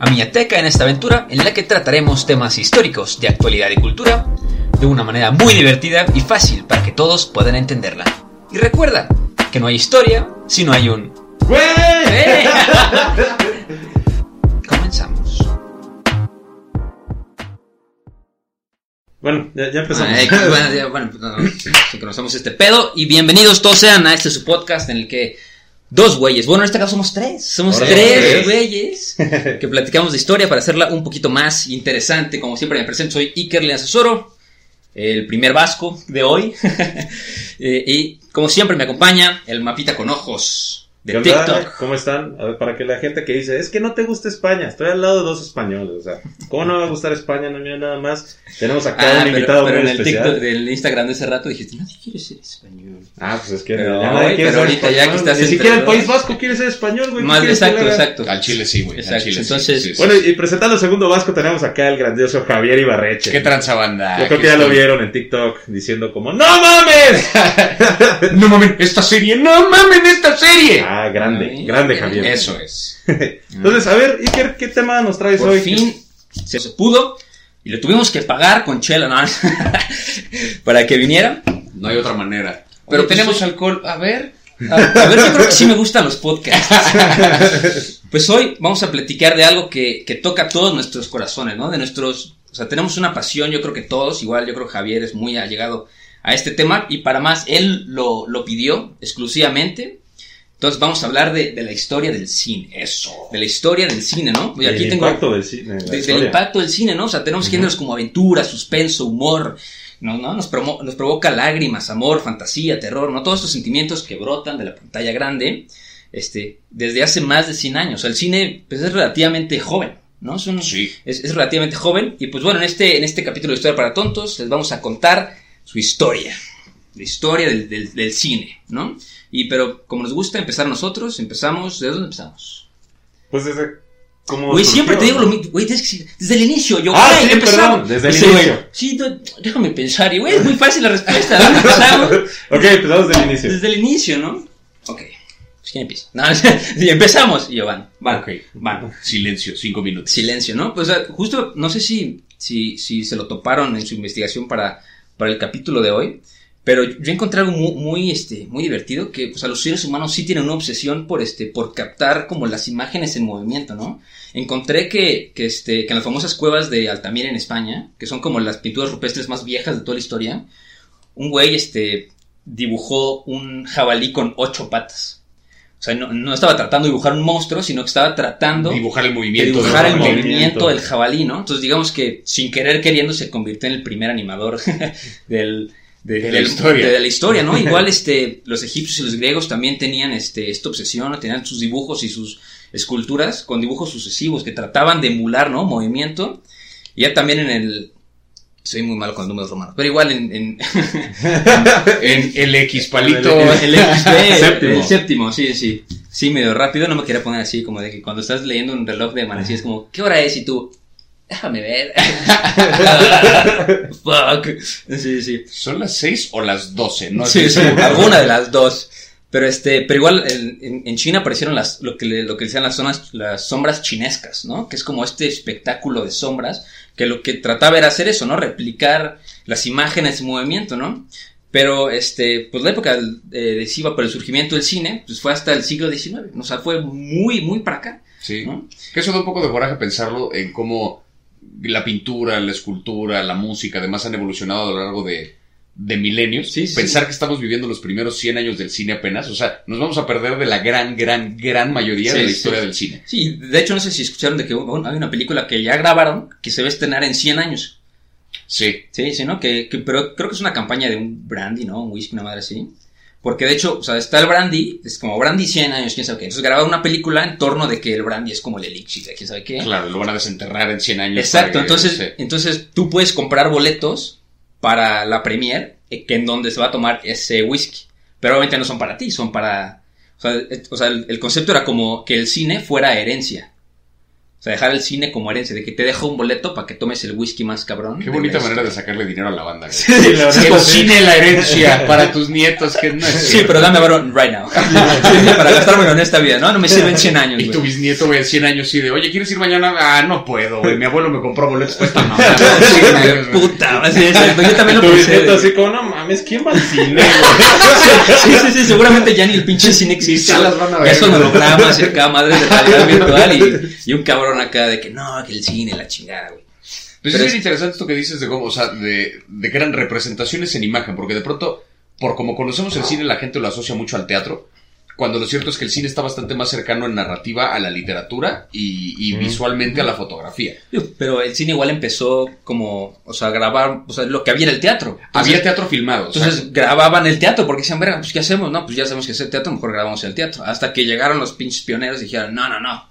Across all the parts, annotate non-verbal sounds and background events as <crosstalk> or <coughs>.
a Miateca en esta aventura en la que trataremos temas históricos de actualidad y cultura de una manera muy divertida y fácil para que todos puedan entenderla. Y recuerda que no hay historia si no hay un... ¡Eh! <laughs> Comenzamos. Bueno, ya, ya empezamos. Ah, eh, bueno, ya, bueno, pues, no, no, este pedo y bienvenidos todos sean a este su podcast en el que dos güeyes, bueno en este caso somos tres, somos Ahora tres güeyes que platicamos de historia para hacerla un poquito más interesante. Como siempre me presento, soy Iker León Sosoro, el primer vasco de hoy. <laughs> Eh, y como siempre me acompaña el mapita con ojos ¿Qué de onda? TikTok. ¿Cómo están? A ver, para que la gente que dice, es que no te gusta España, estoy al lado de dos españoles, o sea, ¿cómo no me va a gustar España? No, mira, nada más. Tenemos acá Ah, un pero, invitado pero muy en el especial. TikTok del Instagram de ese rato dijiste, nadie quiere ser español. Ah, pues es que Pero, ya nadie quiere pero ser ahorita ya español. que estás Ni siquiera el. País Vasco quiere ser español, güey. ¿qué Más, exacto, exacto. Al Chile sí, güey. Exacto, Al Chile entonces- sí, sí. Bueno, y presentando el segundo vasco tenemos acá el grandioso Javier Ibarreche. ¿Qué tranza banda? Yo creo que ya lo vieron en TikTok diciendo como ¡No mames! <laughs> <laughs> No mames, esta serie, no mames, esta serie. Ah, grande, Ay, grande. Javier. Eso es. <laughs> Entonces, a ver, Iker, ¿qué tema nos traes Por hoy? fin se pudo y le tuvimos que pagar con chela, ¿no? <laughs> para que viniera. No hay otra manera. Pero pues tenemos soy- alcohol. A ver. A, a ver, yo creo que sí me gustan los podcasts. <laughs> Pues hoy vamos a platicar de algo que, que toca a todos nuestros corazones, ¿no? De nuestros... O sea, tenemos una pasión, yo creo que todos, igual yo creo que Javier es muy allegado a este tema y para más, él lo, lo pidió exclusivamente. Entonces vamos a hablar de, de la historia del cine. Eso. De la historia del cine, ¿no? Y El aquí tengo... impacto del cine. de- del impacto del cine, ¿no? O sea, tenemos géneros como aventura, suspenso, humor, ¿no? ¿no? Nos, promo- nos provoca lágrimas, amor, fantasía, terror, ¿no? Todos estos sentimientos que brotan de la pantalla grande, este, desde hace más de 100 años. O sea, el cine, pues, es relativamente joven, ¿no? Es, un- Sí. es, es relativamente joven. Y pues bueno, en este, en este capítulo de Historia para Tontos, les vamos a contar su historia. La historia del, del, del cine, ¿no? Y pero como nos gusta empezar nosotros, empezamos, ¿de dónde empezamos? Pues desde. ¿cómo Güey, siempre te digo lo mismo, güey, tienes que decir, desde el inicio, yo, Ah, güey, sí, empezamos. perdón, desde el güey, inicio. Sí, no, déjame pensar, y güey, es muy <laughs> fácil la respuesta, ¿dónde <laughs> empezamos? ok, empezamos desde el inicio. Desde el inicio, ¿no? Ok, pues ¿quién empieza? No, <laughs> sí, empezamos, y yo, van, van, Ok. van. Silencio, cinco minutos. Silencio, ¿no? Pues o sea, justo, no sé si, si, si se lo toparon en su investigación para, para el capítulo de hoy, pero yo encontré algo muy, muy, este, muy divertido, que pues a los seres humanos sí tienen una obsesión por, este, por captar como las imágenes en movimiento, ¿no? Encontré que, que, este, que en las famosas cuevas de Altamira en España, que son como las pinturas rupestres más viejas de toda la historia, un güey, este, dibujó un jabalí con ocho patas. O sea, no, no estaba tratando de dibujar un monstruo, sino que estaba tratando Dibujar el de movimiento. dibujar del el jabalí. movimiento del jabalí, ¿no? Entonces digamos que sin querer queriendo se convirtió en el primer animador <laughs> del, de, De la historia. de- de la historia, ¿no? <laughs> Igual este, los egipcios y los griegos también tenían este, esta obsesión, tenían sus dibujos y sus esculturas con dibujos sucesivos que trataban de emular, ¿no? Movimiento. Y ya también en el... Soy muy malo con los números romanos, pero igual en... en <laughs> En el X palito. el XP, <laughs> Séptimo. el séptimo, sí, sí. Sí, medio rápido, no me quería poner así, como de que cuando estás leyendo un reloj de manecilla es como, ¿qué hora es? Y tú, déjame ver. <laughs> Fuck. Sí, sí. ¿Son las seis o las doce? No sí, sí, alguna de las dos. Pero este, pero igual en, China aparecieron las, lo que le, lo que decían las zonas, las sombras chinescas, ¿no? Que es como este espectáculo de sombras, que lo que trataba era hacer eso, ¿no? Replicar las imágenes en movimiento, ¿no? Pero este, pues la época eh, decisiva por el surgimiento del cine, pues fue hasta el siglo XIX, o sea, fue muy, muy para acá, Sí. ¿no? Que eso da un poco de coraje pensarlo en cómo la pintura, la escultura, la música, además han evolucionado a lo largo de, de milenios, Sí, sí, pensar sí. que estamos viviendo los primeros 100 años del cine apenas, o sea, nos vamos a perder de la gran, gran, gran mayoría de la historia del cine. Sí, de hecho no sé si escucharon de que bueno, hay una película que ya grabaron que se va a estrenar en 100 años. Sí, Sí, sí, ¿no? Que, que- pero creo que es una campaña de un brandy, ¿no? Un whisky, una madre así. Porque de hecho, o sea, está el brandy, es como brandy 100 años, quién sabe qué. Entonces grabaron una película en torno de que el brandy es como el elixir, quién sabe qué. claro, lo van a desenterrar en 100 años. Exacto, que- entonces, entonces tú puedes comprar boletos para la premier eh, que en donde se va a tomar ese whisky. Pero obviamente no son para ti, son para... O sea, eh, o sea, el, el concepto era como que el cine fuera herencia. O sea, dejar el cine como herencia, de que te dejo un boleto para que tomes el whisky más cabrón. Qué bonita manera de sacarle dinero a la banda. Sí, la el cine la herencia para tus nietos, que no es Sí, cierto. pero dame varón right now. <laughs> Para gastármelo en esta vida, ¿no? No me sirven 100 años. Y güey. tu bisnieto, güey, 100 años, sí, de, oye, ¿quieres ir mañana? Ah, no puedo, güey. Mi abuelo me compró boletos para esta mamá. <laughs> Puta, así es. Yo también lo <laughs> Tu pensé. bisnieto así como, no mames, ¿quién va al cine, güey? Sí, sí, sí, seguramente ya ni el pinche cine existe. Ya las van a Ya ver, son güey. hologramas acá madres de realidad virtual y, y un cabrón acá de que no, que el cine, la chingada, güey. Pues Pero es es- interesante esto que dices de cómo, o sea, de, de que eran representaciones en imagen, porque de pronto, por como conocemos el cine, la gente lo asocia mucho al teatro, cuando lo cierto es que el cine está bastante más cercano en narrativa a la literatura y, y visualmente a la fotografía. Pero el cine igual empezó como, o sea, grabar, o sea, lo que había en el teatro. Entonces, Había teatro filmado. o sea, Entonces grababan el teatro porque decían, verga, pues ¿qué hacemos? No, pues ya sabemos que hacer teatro, mejor grabamos el teatro. Hasta que llegaron los pinches pioneros y dijeron, no, no, no,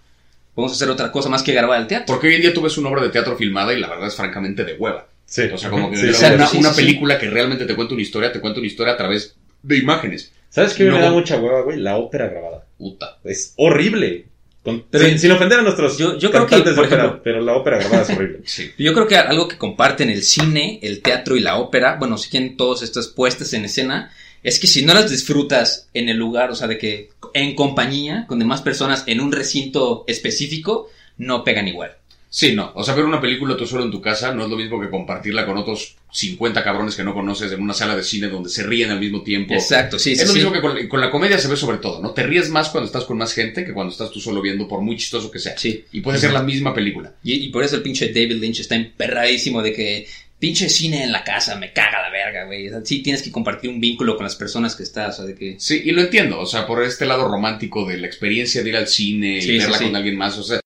vamos a hacer otra cosa más que grabar el teatro. porque hoy en día tú ves una obra de teatro filmada y la verdad es francamente de hueva. Sí. O sea, como <laughs> que Sí, una, sí, una sí, sí. película que realmente te cuenta una historia, te cuenta una historia a través de imágenes. ¿Sabes qué me da mucha hueva, güey? La ópera grabada. Puta. Es horrible. Con- sin, ofender a nuestros Yo- yo creo que, cantantes de por ópera, ejemplo- pero la ópera grabada es horrible. <laughs> Sí. Yo creo que algo que comparten el cine, el teatro y la ópera, bueno, si quieren todas estas puestas en escena, es que si no las disfrutas en el lugar, o sea, de que en compañía, con demás personas, en un recinto específico, no pegan igual. Sí, no. O sea, ver una película tú solo en tu casa no es lo mismo que compartirla con otros 50 cabrones que no conoces en una sala de cine donde se ríen al mismo tiempo. Exacto, sí, sí, es lo sí. mismo que con, con la comedia se ve sobre todo, ¿no? Te ríes más cuando estás con más gente que cuando estás tú solo viendo, por muy chistoso que sea. Sí. Y puede ser la misma película. Y, y por eso el pinche David Lynch está emperradísimo de que pinche cine en la casa, me caga la verga, güey. O sea, sí tienes que compartir un vínculo con las personas que estás, o sea, de que... Sí, y lo entiendo. O sea, por este lado romántico de la experiencia de ir al cine Sí, y verla sí. con alguien más. O sea,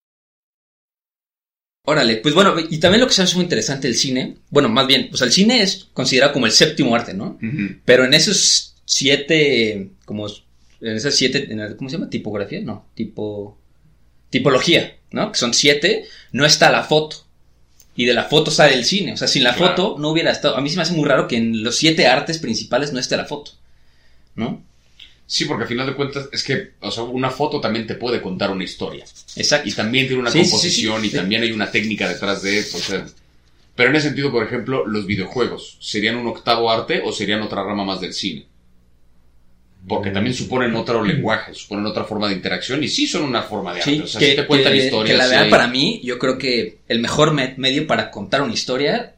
Órale, pues bueno, y también lo que se hace muy interesante del cine, bueno, más bien, pues el cine es considerado como el séptimo arte, ¿no? Pero en esos siete, como, en esas siete, el- ¿cómo se llama? Tipografía, no, tipo, tipología, ¿no? Que son siete, no está la foto. Y de la foto sale el cine, o sea, sin la Claro. foto no hubiera estado, a mí se me hace muy raro que en los siete artes principales no esté la foto, ¿no? sí, porque al final de cuentas es que, o sea, una foto también te puede contar una historia. Exacto. Y también tiene una Sí, sí, sí, composición sí. y también hay una técnica detrás de, o sea, pero en ese sentido, por ejemplo, los videojuegos, ¿serían un octavo arte o serían otra rama más del cine? Porque también suponen otro lenguaje, suponen otra forma de interacción y sí son una forma de arte. Sí, o sea, que, sí te cuentan que- historias. que la verdad para mí, yo creo que el mejor me- medio para contar una historia,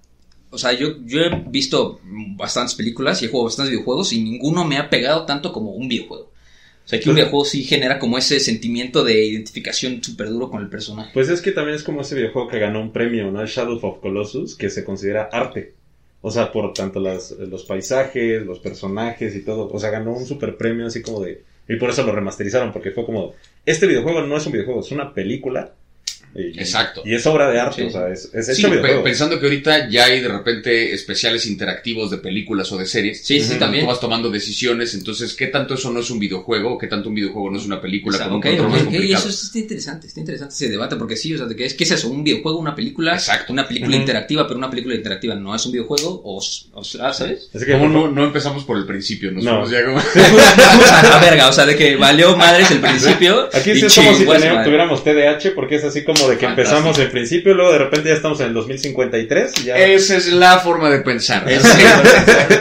o sea, yo, yo he visto bastantes películas y he jugado bastantes videojuegos y ninguno me ha pegado tanto como un videojuego. O sea, que un videojuego sí genera como ese sentimiento de identificación súper duro con el personaje. Pues es que también es como ese videojuego que ganó un premio, ¿no? El Shadow of Colossus, que se considera arte. O sea, por tanto las, los paisajes, los personajes y todo. O sea, ganó un super premio así como de... Y por eso lo remasterizaron, porque fue como... Este videojuego no es un videojuego, es una película. Y, Exacto. Y es obra de arte, Sí. o sea, es, es Sí, hecho videojuego. pensando que ahorita ya hay de repente especiales interactivos de películas o de series. Sí, sí, también. Tú vas tomando decisiones, entonces, ¿qué tanto eso no es un videojuego? o ¿Qué tanto un videojuego no es una película O sea, con un ok, control ok, más ok, complicado? eso está interesante, está interesante ese debate, porque sí, o sea, de que es, ¿qué es eso? ¿Un videojuego, una película? Exacto. Una película interactiva, pero una película interactiva no es un videojuego, o, o sea, ¿sabes? Así que, ¿Cómo por no, empezamos por el principio? Nos No. ya como... <laughs> a la verga, o sea, de que valió madres el principio. Aquí y sí es como si madre. tuviéramos TDAH, porque es así como de que Fantástico. empezamos en principio, luego de repente ya estamos en el 2053 y ya... Esa es la forma de pensar. Es-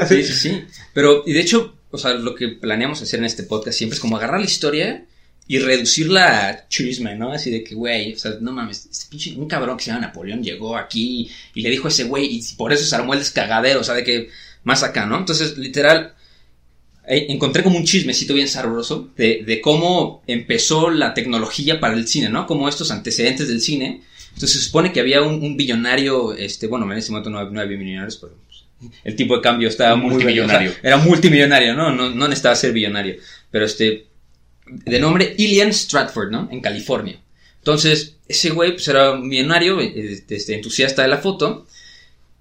sí, sí, sí. Pero, y de hecho, o sea, lo que planeamos hacer en este podcast siempre es como agarrar la historia y reducirla a chisme, ¿no? Así de que, güey, o sea, no mames, este pinche, un cabrón que se llama Napoleón llegó aquí y le dijo a ese güey y por eso se armó el descagadero, o sea, de que más acá, ¿no? Entonces, literal, encontré como un chismecito bien sabroso de, de cómo empezó la tecnología para el cine, ¿no? Como estos antecedentes del cine. Entonces se supone que había un, un billonario, este, bueno, en ese momento no, no había millonarios, pero el tipo de cambio estaba muy Multimillonario. o sea, era multimillonario, ¿no? ¿no? No necesitaba ser billonario. Pero este, de nombre Ilian Stratford, ¿no? En California. Entonces, ese güey pues era un millonario, eh, este, entusiasta de la foto,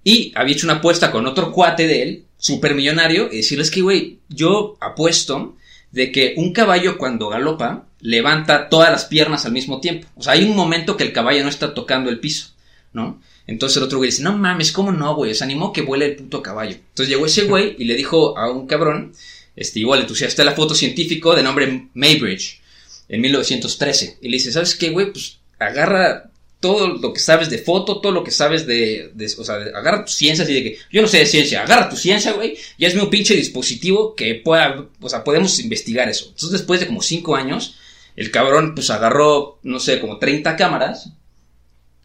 y había hecho una apuesta con otro cuate de él, súper millonario, y decirles que, güey, yo apuesto de que un caballo cuando galopa levanta todas las piernas al mismo tiempo. O sea, hay un momento que el caballo no está tocando el piso, ¿no? Entonces el otro güey dice, no mames, ¿cómo no, güey? Se animó que vuele el puto caballo. Entonces llegó ese güey y le dijo a un cabrón, este, igual entusiasta de la foto científico de nombre Maybridge, en 1913. Y le dice, ¿sabes qué, güey? Pues agarra todo lo que sabes de foto, todo lo que sabes de, o sea, de- agarra tu ciencia así de que, yo no sé de ciencia, agarra tu ciencia, güey, y hazme un pinche dispositivo que pueda, o sea, podemos investigar eso. Entonces después de como cinco años, el cabrón pues agarró, no sé, como 30 cámaras,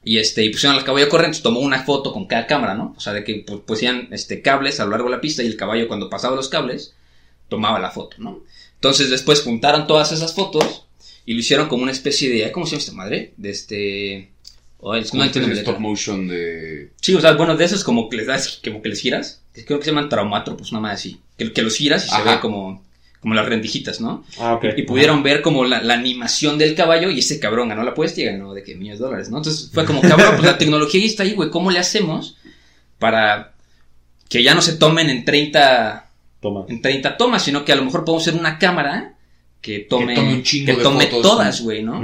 y este, y pusieron al caballo corriente, tomó una foto con cada cámara, ¿no? O sea, de que pues, pusían este, cables a lo largo de la pista y el caballo cuando pasaba los cables, tomaba la foto, ¿no? Entonces después juntaron todas esas fotos y lo hicieron como una especie de, ¿cómo se llama esta madre? De este... oh, es no Como entiendo letra. stop motion de... Sí, o sea, bueno, de esos como que les das, como que les giras, que creo que se llaman traumatropos, una madre así, que, que los giras y se ve como, como las rendijitas, ¿no? Ah, ok. Y pudieron ver como la, la animación del caballo y ese cabrón ganó la apuesta y ganó de que millones de dólares, ¿no? Entonces fue como, cabrón, pues la <laughs> tecnología ya está ahí, güey, ¿cómo le hacemos para que ya no se tomen en 30, Toma. en 30 tomas, sino que a lo mejor podemos ser una cámara que tome, tome un chingo que de tome fotos. todas, güey, ¿no?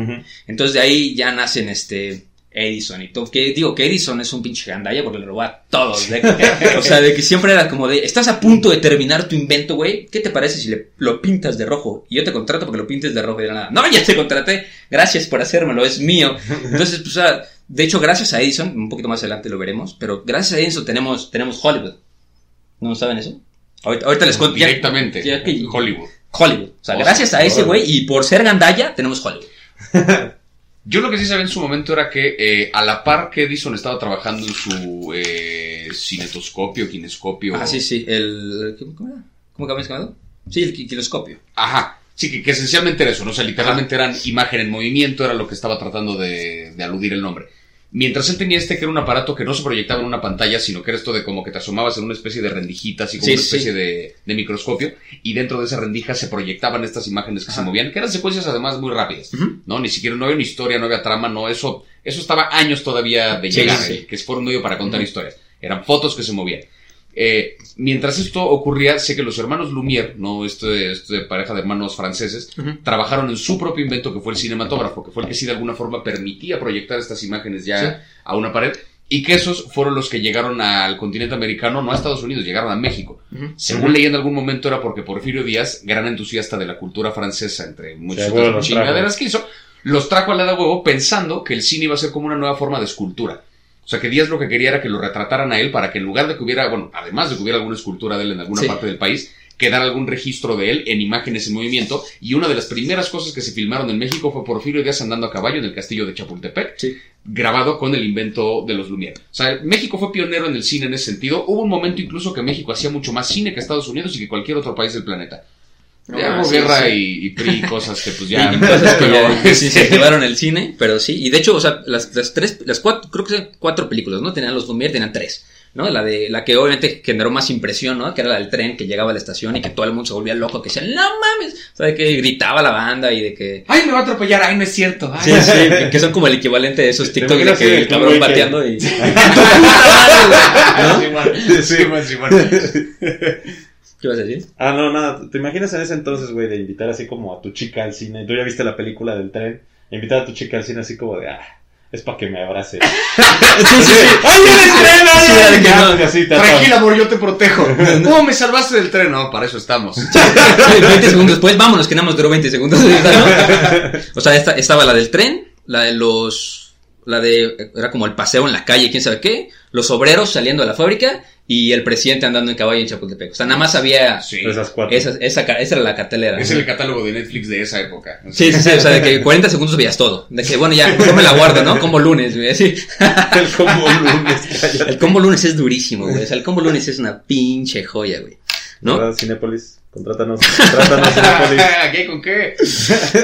Entonces de ahí ya nacen este Edison y todo. Que digo que Edison es un pinche gandalla porque le robó a todos. de que- <laughs> o sea, de que siempre era como de, estás a punto de terminar tu invento, güey. ¿Qué te parece si le, lo pintas de rojo? Y yo te contrato porque lo pintes de rojo y de nada. No, ya te contraté. Gracias por hacérmelo, es mío. Entonces, pues, o sea, de hecho, gracias a Edison, un poquito más adelante lo veremos, pero gracias a Edison tenemos, tenemos Hollywood. ¿No saben eso? Ahorita, ahorita les cuento. Directamente. ya que- Hollywood. Hollywood. O sea, O sea, gracias a ese güey y por ser gandalla, tenemos Hollywood. <laughs> Yo lo que sí sabía en su momento era que eh, a la par que Edison estaba trabajando en su eh, cinetoscopio, kinescopio. Ah, sí, sí, el... ¿Cómo era? ¿Cómo que habías llamado? Sí, el kiloscopio. Ajá. Sí, que, que esencialmente era eso, ¿no? O sea, literalmente eran imagen en movimiento, era lo que estaba tratando de, de aludir el nombre. Mientras él tenía este que era un aparato que no se proyectaba en una pantalla, sino que era esto de como que te asomabas en una especie de rendijita, así como Sí, una sí. especie de, de microscopio, y dentro de esa rendija se proyectaban estas imágenes que se movían, que eran secuencias además muy rápidas. ¿no? Ni siquiera, no había una historia, no había trama, no, eso, eso estaba años todavía de llegar, sí. que fue un medio para contar historias. Eran fotos que se movían. Eh, mientras esto ocurría, sé que los hermanos Lumière, no este, este pareja de hermanos franceses, trabajaron en su propio invento que fue el cinematógrafo, que fue el que sí de alguna forma permitía proyectar estas imágenes ya Sí. a una pared, y que esos fueron los que llegaron al continente americano, no a Estados Unidos, llegaron a México. Según leí en algún momento era porque Porfirio Díaz, gran entusiasta de la cultura francesa, entre muchas otras los chingaderas que hizo, los trajo a la de huevo pensando que el cine iba a ser como una nueva forma de escultura. O sea, que Díaz lo que quería era que lo retrataran a él para que en lugar de que hubiera, bueno, además de que hubiera alguna escultura de él en alguna Sí. parte del país, quedara algún registro de él en imágenes en movimiento. Y una de las primeras cosas que se filmaron en México fue Porfirio Díaz andando a caballo en el castillo de Chapultepec, Sí. grabado con el invento de los Lumière. O sea, México fue pionero en el cine en ese sentido. Hubo un momento incluso que México hacía mucho más cine que Estados Unidos y que cualquier otro país del planeta. Ya Ah, hubo sí, guerra sí. Y, y PRI, cosas que pues <laughs> ya... Y cosas que pero, ya sí, se este, llevaron el cine, pero sí. Y de hecho, o sea, las, las tres, las cuatro, creo que son cuatro películas, ¿no? Tenían los Lumière, tenían tres. ¿no? La de la que obviamente generó más impresión, ¿no? Que era la del tren que llegaba a la estación y que todo el mundo se volvía loco, que decían, no mames. O sea, de que gritaba la banda y de que. Ay, me va a atropellar, ay, no es cierto. Ay, Sí, sí, que- que son como el equivalente de esos TikTok de que el cabrón bateando y. <laughs> <laughs> Sí, man. Sí, man, sí, man. ¿Qué vas a decir? Ah, no, nada. ¿Te imaginas en ese entonces, güey, de invitar así como a tu chica al cine? Tú ya viste la película del tren. Invitar a tu chica al cine así como de, ah, es para que me abrace. <laughs> Sí, sí, sí. ¡Ay, el tren! ¡Ay, Tranquila, amor, yo te protejo. <laughs> ¿Cómo me salvaste del tren? No, para eso estamos. <laughs> 20 segundos después, vámonos, que nada más duró 20 segundos. ¿no? O sea, esta- estaba la del tren, la de los. La de. Era como el paseo en la calle, quién sabe qué. Los obreros saliendo de la fábrica y el presidente andando en caballo en Chapultepec. O sea, nada más había. Sí. Esas cuatro. Esa, esa, era la cartelera. Es el catálogo de Netflix de esa época. Sí, sí, sí, o sea, de que <laughs> 40 segundos veías todo. De que, bueno, ya, yo me la guardo, ¿no? Como lunes, güey, así. <laughs> El combo lunes, cállate. <laughs> El combo lunes es durísimo, güey. O sea, el combo lunes es una pinche joya, güey. ¿No? ¿Verdad, Cinépolis? Contrátanos. Contrátanos, Cinépolis. ¿Qué con qué?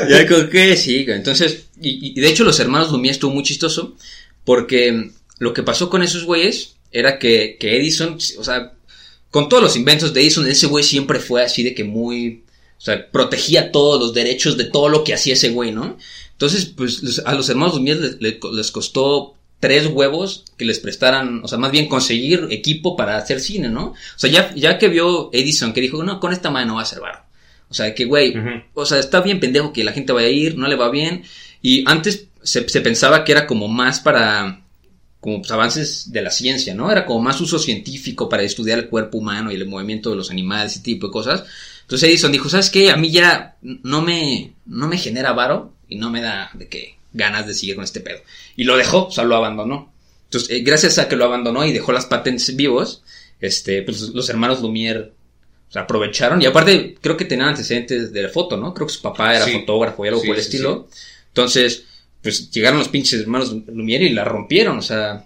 Ya creo que sí, güey. Entonces, y, y de hecho los hermanos Lumière estuvo muy chistoso porque lo que pasó con esos güeyes era que, que Edison, o sea, con todos los inventos de Edison, ese güey siempre fue así de que muy, o sea, protegía todos los derechos de todo lo que hacía ese güey, ¿no? Entonces, pues a los hermanos Lumière les, les- les costó tres huevos que les prestaran, o sea, más bien conseguir equipo para hacer cine, ¿no? O sea, ya, ya que vio Edison que dijo, no, con esta madre no va a ser varo. O sea, que güey, o sea, está bien pendejo que la gente vaya a ir, no le va bien. Y antes se, se pensaba que era como más para como pues, avances de la ciencia, ¿no? Era como más uso científico para estudiar el cuerpo humano y el movimiento de los animales, ese tipo de cosas. Entonces Edison dijo, ¿sabes qué? A mí ya no me, no me genera varo y no me da de que ganas de seguir con este pedo. Y lo dejó, o sea, lo abandonó. Entonces, eh, gracias a que lo abandonó y dejó las patentes vivos, este, pues los hermanos Lumière o sea, aprovecharon. Y aparte, creo que tenían antecedentes de la foto, ¿no? Creo que su papá era Sí. fotógrafo y algo Sí, por el sí, estilo. Entonces, pues llegaron los pinches hermanos Lumière y la rompieron. O sea,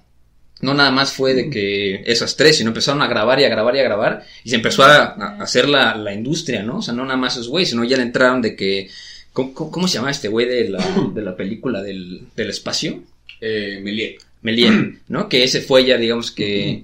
no nada más fue de que esas tres, sino empezaron a grabar y a grabar y a grabar. Y se empezó a, a hacer la, la industria, ¿no? O sea, no nada más esos güeyes, sino ya le entraron de que. ¿Cómo, cómo- se llama este güey de la, de la película del, del espacio? Eh, Méliès. Méliès, <clears throat> ¿no? Que ese fue ya, digamos que.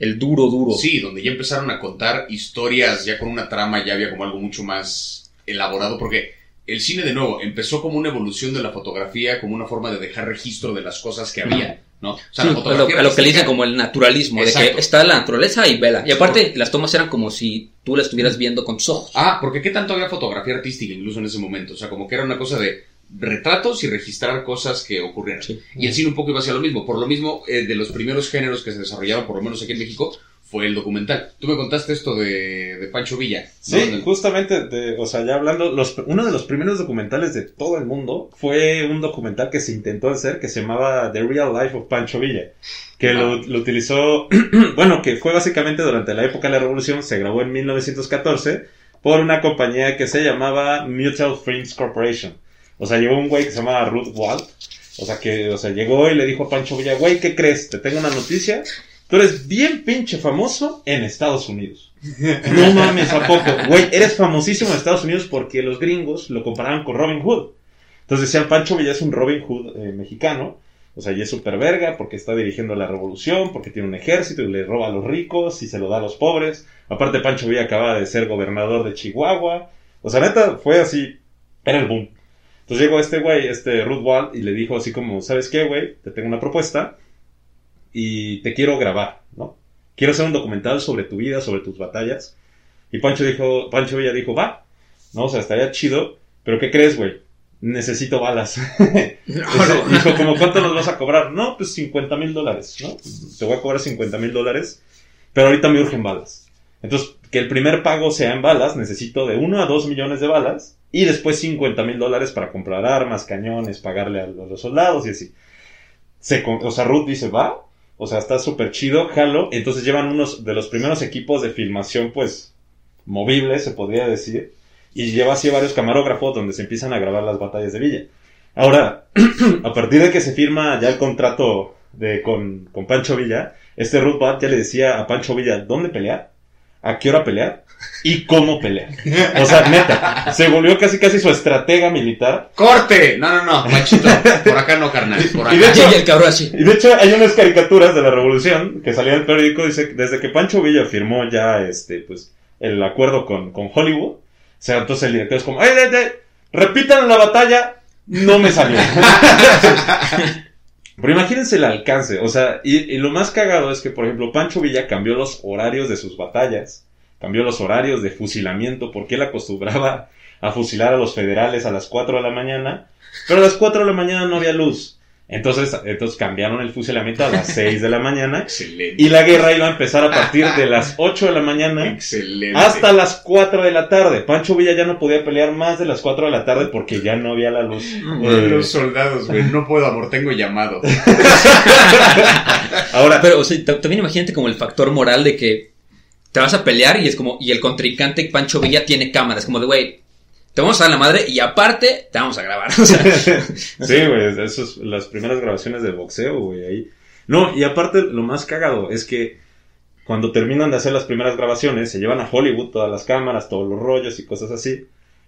El duro, duro. Sí, donde ya empezaron a contar historias ya con una trama, ya había como algo mucho más elaborado, porque el cine de nuevo empezó como una evolución de la fotografía, como una forma de dejar registro de las cosas que había, ¿no? O sea, Sí, la a lo, a lo que le dicen como el naturalismo, de que está la naturaleza y vela. Y aparte, las tomas eran como si tú la estuvieras viendo con tus ojos. Ah, porque qué tanto había fotografía artística incluso en ese momento, o sea, como que era una cosa de retratos y registrar cosas que ocurrieran. Sí. Y el cine un poco iba hacia lo mismo. Por lo mismo, eh, de los primeros géneros que se desarrollaban, por lo menos aquí en México, fue el documental. Tú me contaste esto de, de Pancho Villa. ¿no? Sí, justamente, de- o sea, ya hablando, los, uno de los primeros documentales de todo el mundo fue un documental que se intentó hacer que se llamaba The Real Life of Pancho Villa, que lo, lo utilizó, <clears throat> bueno, que fue básicamente durante la época de la Revolución, se grabó en 1914 por una compañía que se llamaba Mutual Films Corporation. O sea, llegó un güey que se llamaba Ruth Walt, o sea, que, o sea, llegó y le dijo a Pancho Villa, güey, ¿qué crees? Te tengo una noticia. Tú eres bien pinche famoso en Estados Unidos. No mames, ¿a poco? Güey, eres famosísimo en Estados Unidos porque los gringos lo comparaban con Robin Hood. Entonces decían, Pancho Villa es un Robin Hood eh, mexicano. O sea, y es súper verga porque está dirigiendo la revolución, porque tiene un ejército y le roba a los ricos y se lo da a los pobres. Aparte, Pancho Villa acaba de ser gobernador de Chihuahua. O sea, neta, fue así, era el boom. Entonces llegó este güey, este Ruth Wald, y le dijo así como, ¿sabes qué, güey? Te tengo una propuesta y te quiero grabar, ¿no? Quiero hacer un documental sobre tu vida, sobre tus batallas. Y Pancho dijo, Pancho Villa dijo, va, ¿no? O sea, estaría chido, pero ¿qué crees, güey? Necesito balas. <laughs> Dice- Dijo, como, ¿cuánto nos vas a cobrar? No, pues 50 mil dólares, ¿no? Te voy a cobrar 50 mil dólares, pero ahorita me urgen balas. Entonces, que el primer pago sea en balas, necesito de 1 a 2 millones de balas, y después 50 mil dólares para comprar armas, cañones, pagarle a los soldados y así. Se, o sea, Ruth dice, va, o sea, está súper chido, jalo. Entonces llevan unos de los primeros equipos de filmación, pues, movibles, se podría decir. Y lleva así varios camarógrafos donde se empiezan a grabar las batallas de Villa. Ahora, <clears throat> a partir de que se firma ya el contrato de, con, con Pancho Villa, este Ruth Bat ya le decía a Pancho Villa dónde pelear, a qué hora pelear y cómo pelear. O sea, neta, se volvió casi casi su estratega militar. ¡Corte! No, no, no, Panchito. Por acá no, carnal. Por Y de acá. hecho- Y el cabrón así. Y de hecho hay unas caricaturas de la revolución que salían en el periódico, dice, que desde que Pancho Villa firmó ya este, pues, el acuerdo con, con Hollywood, o sea, entonces el director es como, ¡ay, ay, ay! Repitan la batalla, no me salió. <laughs> Pero imagínense el alcance, o sea, y, lo más cagado es que, por ejemplo, Pancho Villa cambió los horarios de sus batallas, cambió los horarios de fusilamiento, porque él acostumbraba a fusilar a los federales a las 4 de la mañana, pero a las 4 de la mañana no había luz. Entonces, entonces cambiaron el fusilamiento a las <laughs> 6 de la mañana Excelente. y la guerra iba a empezar a partir de las <laughs> 8 de la mañana Excelente. hasta las 4 de la tarde. Pancho Villa ya no podía pelear más de las 4 de la tarde porque ya no había la luz. Eh, Los soldados, güey. No puedo, amor. Tengo llamado. <laughs> ahora, Pero, o sea, t- también imagínate como el factor moral de que te vas a pelear y es como, y el contrincante Pancho Villa tiene cámaras, como de, güey, te vamos a dar la madre y aparte te vamos a grabar. O sea, <laughs> sí, güey, esas las primeras grabaciones de boxeo, güey, ahí. No, y aparte lo más cagado es que cuando terminan de hacer las primeras grabaciones, se llevan a Hollywood todas las cámaras, todos los rollos y cosas así,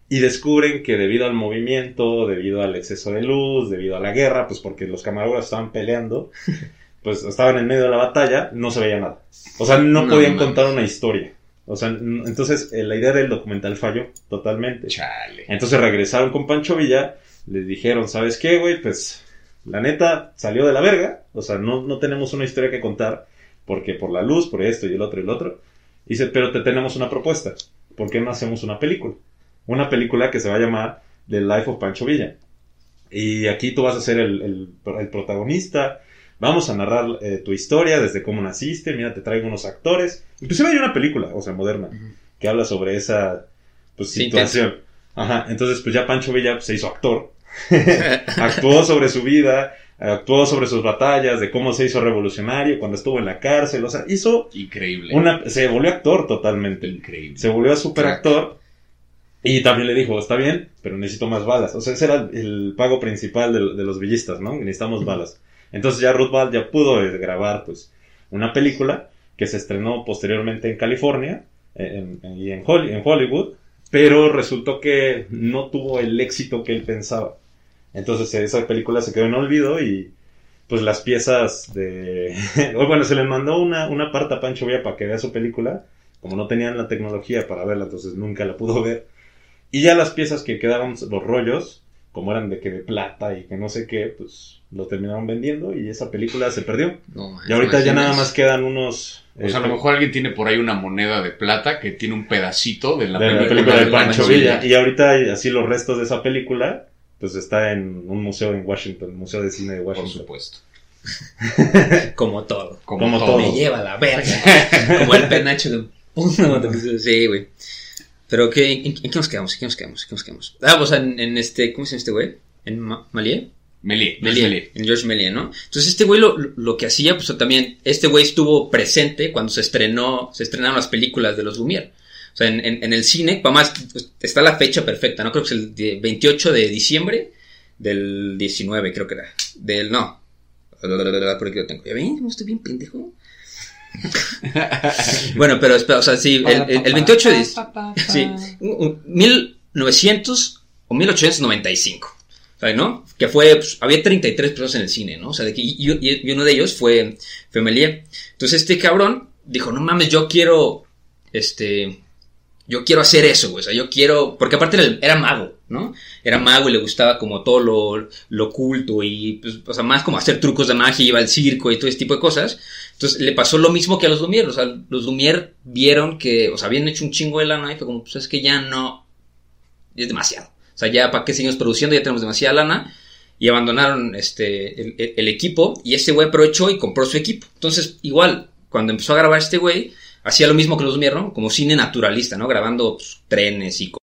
y descubren que debido al movimiento, debido al exceso de luz, debido a la guerra, pues porque los camarógrafos estaban peleando, <laughs> pues estaban en medio de la batalla, no se veía nada. O sea, no, No, podían no contar una historia. O sea, entonces eh, la idea del documental falló totalmente. Chale. Entonces regresaron con Pancho Villa, les dijeron, ¿sabes qué, güey? Pues la neta salió de la verga, o sea, no, no tenemos una historia que contar, porque por la luz, por esto y el otro y el otro. Dice, pero te tenemos una propuesta, ¿por qué no hacemos una película? Una película que se va a llamar The Life of Pancho Villa. Y aquí tú vas a ser el, el- el protagonista, vamos a narrar eh, tu historia desde cómo naciste, mira, te traigo unos actores. Inclusive hay una película, o sea, moderna, que habla sobre esa pues, Sí, situación. Ajá, entonces pues ya Pancho Villa pues, se hizo actor. <laughs> actuó sobre su vida, actuó sobre sus batallas, de cómo se hizo revolucionario cuando estuvo en la cárcel, o sea, hizo Increíble. una, se volvió actor totalmente. Increíble. Se volvió super actor y también le dijo, está bien, pero necesito más balas. O sea, ese era el pago principal de, de los villistas, ¿no? Necesitamos balas. Entonces ya Ruth Ball ya pudo eh, grabar, pues, una película que se estrenó posteriormente en California y en, Hol- en Hollywood, pero resultó que no tuvo el éxito que él pensaba. Entonces eh, esa película se quedó en olvido y pues las piezas de... <laughs> bueno, se le mandó una, una parte a Pancho Villa para que vea su película, como no tenían la tecnología para verla, entonces nunca la pudo ver. Y ya las piezas que quedaban, los rollos, como eran de que de plata y que no sé qué, pues lo terminaron vendiendo y esa película se perdió. No, Y ahorita ya nada más quedan unos... O sea, a lo eh, mejor alguien tiene por ahí una moneda de plata que tiene un pedacito de la, de la película, de de Pancho Villa. Villa. Y ahorita así los restos de esa película, pues está en un museo en Washington, el Museo de Cine de Por Washington. supuesto. <laughs> Como todo. Como, Como todo. todo. Me lleva la verga. Como el penacho de puta. <laughs> Sí, güey. Pero, ¿qué, en, en qué nos quedamos? ¿En qué nos quedamos? ¿En qué nos quedamos? Ah, pues en, en este, ¿cómo se llama este güey? ¿En Ma- Malier? Melie. Melie, Melie. en George Melie, ¿no? Entonces este güey lo, lo que hacía, pues también, este güey estuvo presente cuando se estrenó, se estrenaron las películas de los Lumière. O sea, en, en- en el cine, para más, pues, está la fecha perfecta, ¿no? Creo que es el de- 28 de diciembre del 19, creo que era. Del, no. Por aquí lo tengo. ¿Ya ven? ¿Cómo estoy bien pendejo? <laughs> bueno, pero espera, o sea, sí, el, el- el 28 de Sí, un- un- 1900 o 1895. ¿sabes, no? Que fue, pues, había 33 personas en el cine, ¿no? O sea, de que, y, y- y uno de ellos fue Femelier. Entonces este cabrón dijo, no mames, yo quiero, este, yo quiero hacer eso, güey. O sea, yo quiero, porque aparte era, mago, ¿no? Era mago y le gustaba como todo lo, lo oculto y, pues, o sea, más como hacer trucos de magia, iba al circo y todo ese tipo de cosas. Entonces le pasó lo mismo que a los Lumière. O sea, los Lumière vieron que, o sea, habían hecho un chingo de lana y fue como, pues es que ya no, es demasiado. O sea, ya para qué seguimos produciendo, ya tenemos demasiada lana. Y abandonaron este, el equipo. Y ese güey aprovechó y compró su equipo. Entonces, igual, cuando empezó a grabar este güey, hacía lo mismo que los Lumière. Como cine naturalista, ¿no? Grabando pues, trenes y cosas.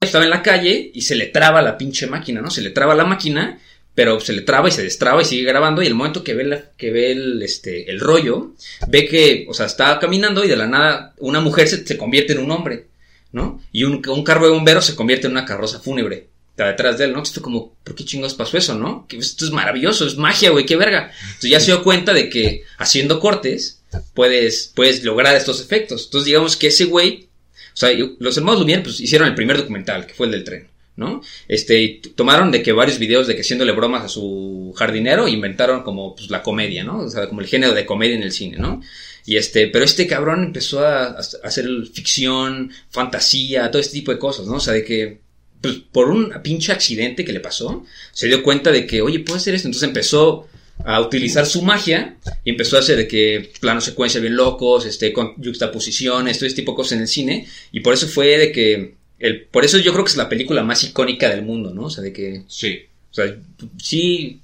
Estaba en la calle y se le traba la pinche máquina, ¿no? Se le traba la máquina, pero se le traba y se destraba y sigue grabando. Y el momento que ve, que ve el, este, el rollo, ve que, o sea, está caminando y de la nada una mujer se, convierte en un hombre, ¿no? Y un carro de bomberos se convierte en una carroza fúnebre. Está detrás de él, ¿no? Esto como, ¿por qué chingados pasó eso, no? Esto es maravilloso, es magia, güey, qué verga. Entonces ya se dio cuenta de que haciendo cortes puedes, puedes lograr estos efectos. Entonces digamos que ese güey, o sea, los hermanos Lumière pues hicieron el primer documental, que fue el del tren, ¿no? Este, y tomaron de que varios videos de que haciéndole bromas a su jardinero, inventaron como pues la comedia, ¿no? O sea, como el género de comedia en el cine, ¿no? Y este, pero este cabrón empezó a, a hacer ficción, fantasía, todo este tipo de cosas, ¿no? O sea, de que, pues, por un pinche accidente que le pasó, se dio cuenta de que, oye, puedo hacer esto. Entonces empezó a utilizar su magia y empezó a hacer de que planos secuencia bien locos, este, con juxtaposiciones, todo este tipo de cosas en el cine. Y por eso fue de que, el, por eso yo creo que es la película más icónica del mundo, ¿no? O sea, de que, Sí. o sea, sí,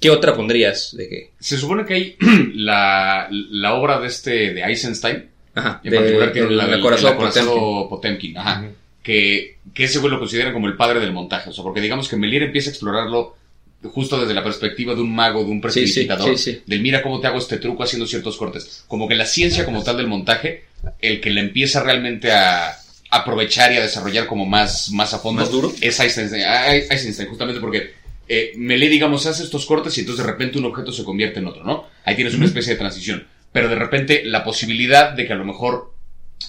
¿qué otra pondrías? De que, Se supone que hay <clears throat> la, la obra de este, de Eisenstein, ajá, en de- particular tiene la del el Potemkin. acorazado Potemkin, ajá, que, que ese güey lo consideran como el padre del montaje, o sea, porque digamos que Melier empieza a explorarlo justo desde la perspectiva de un mago, de un Sí, sí, sí, sí. del mira cómo te hago este truco haciendo ciertos cortes, como que la ciencia como tal del montaje, el que le empieza realmente a aprovechar y a desarrollar como más, más a fondo, ¿Más duro? es Eisenstein, ah, Eisenstein, justamente porque eh, Melee, digamos, hace estos cortes y entonces de repente un objeto se convierte en otro, ¿no? Ahí tienes una especie de transición. Pero de repente la posibilidad de que a lo mejor,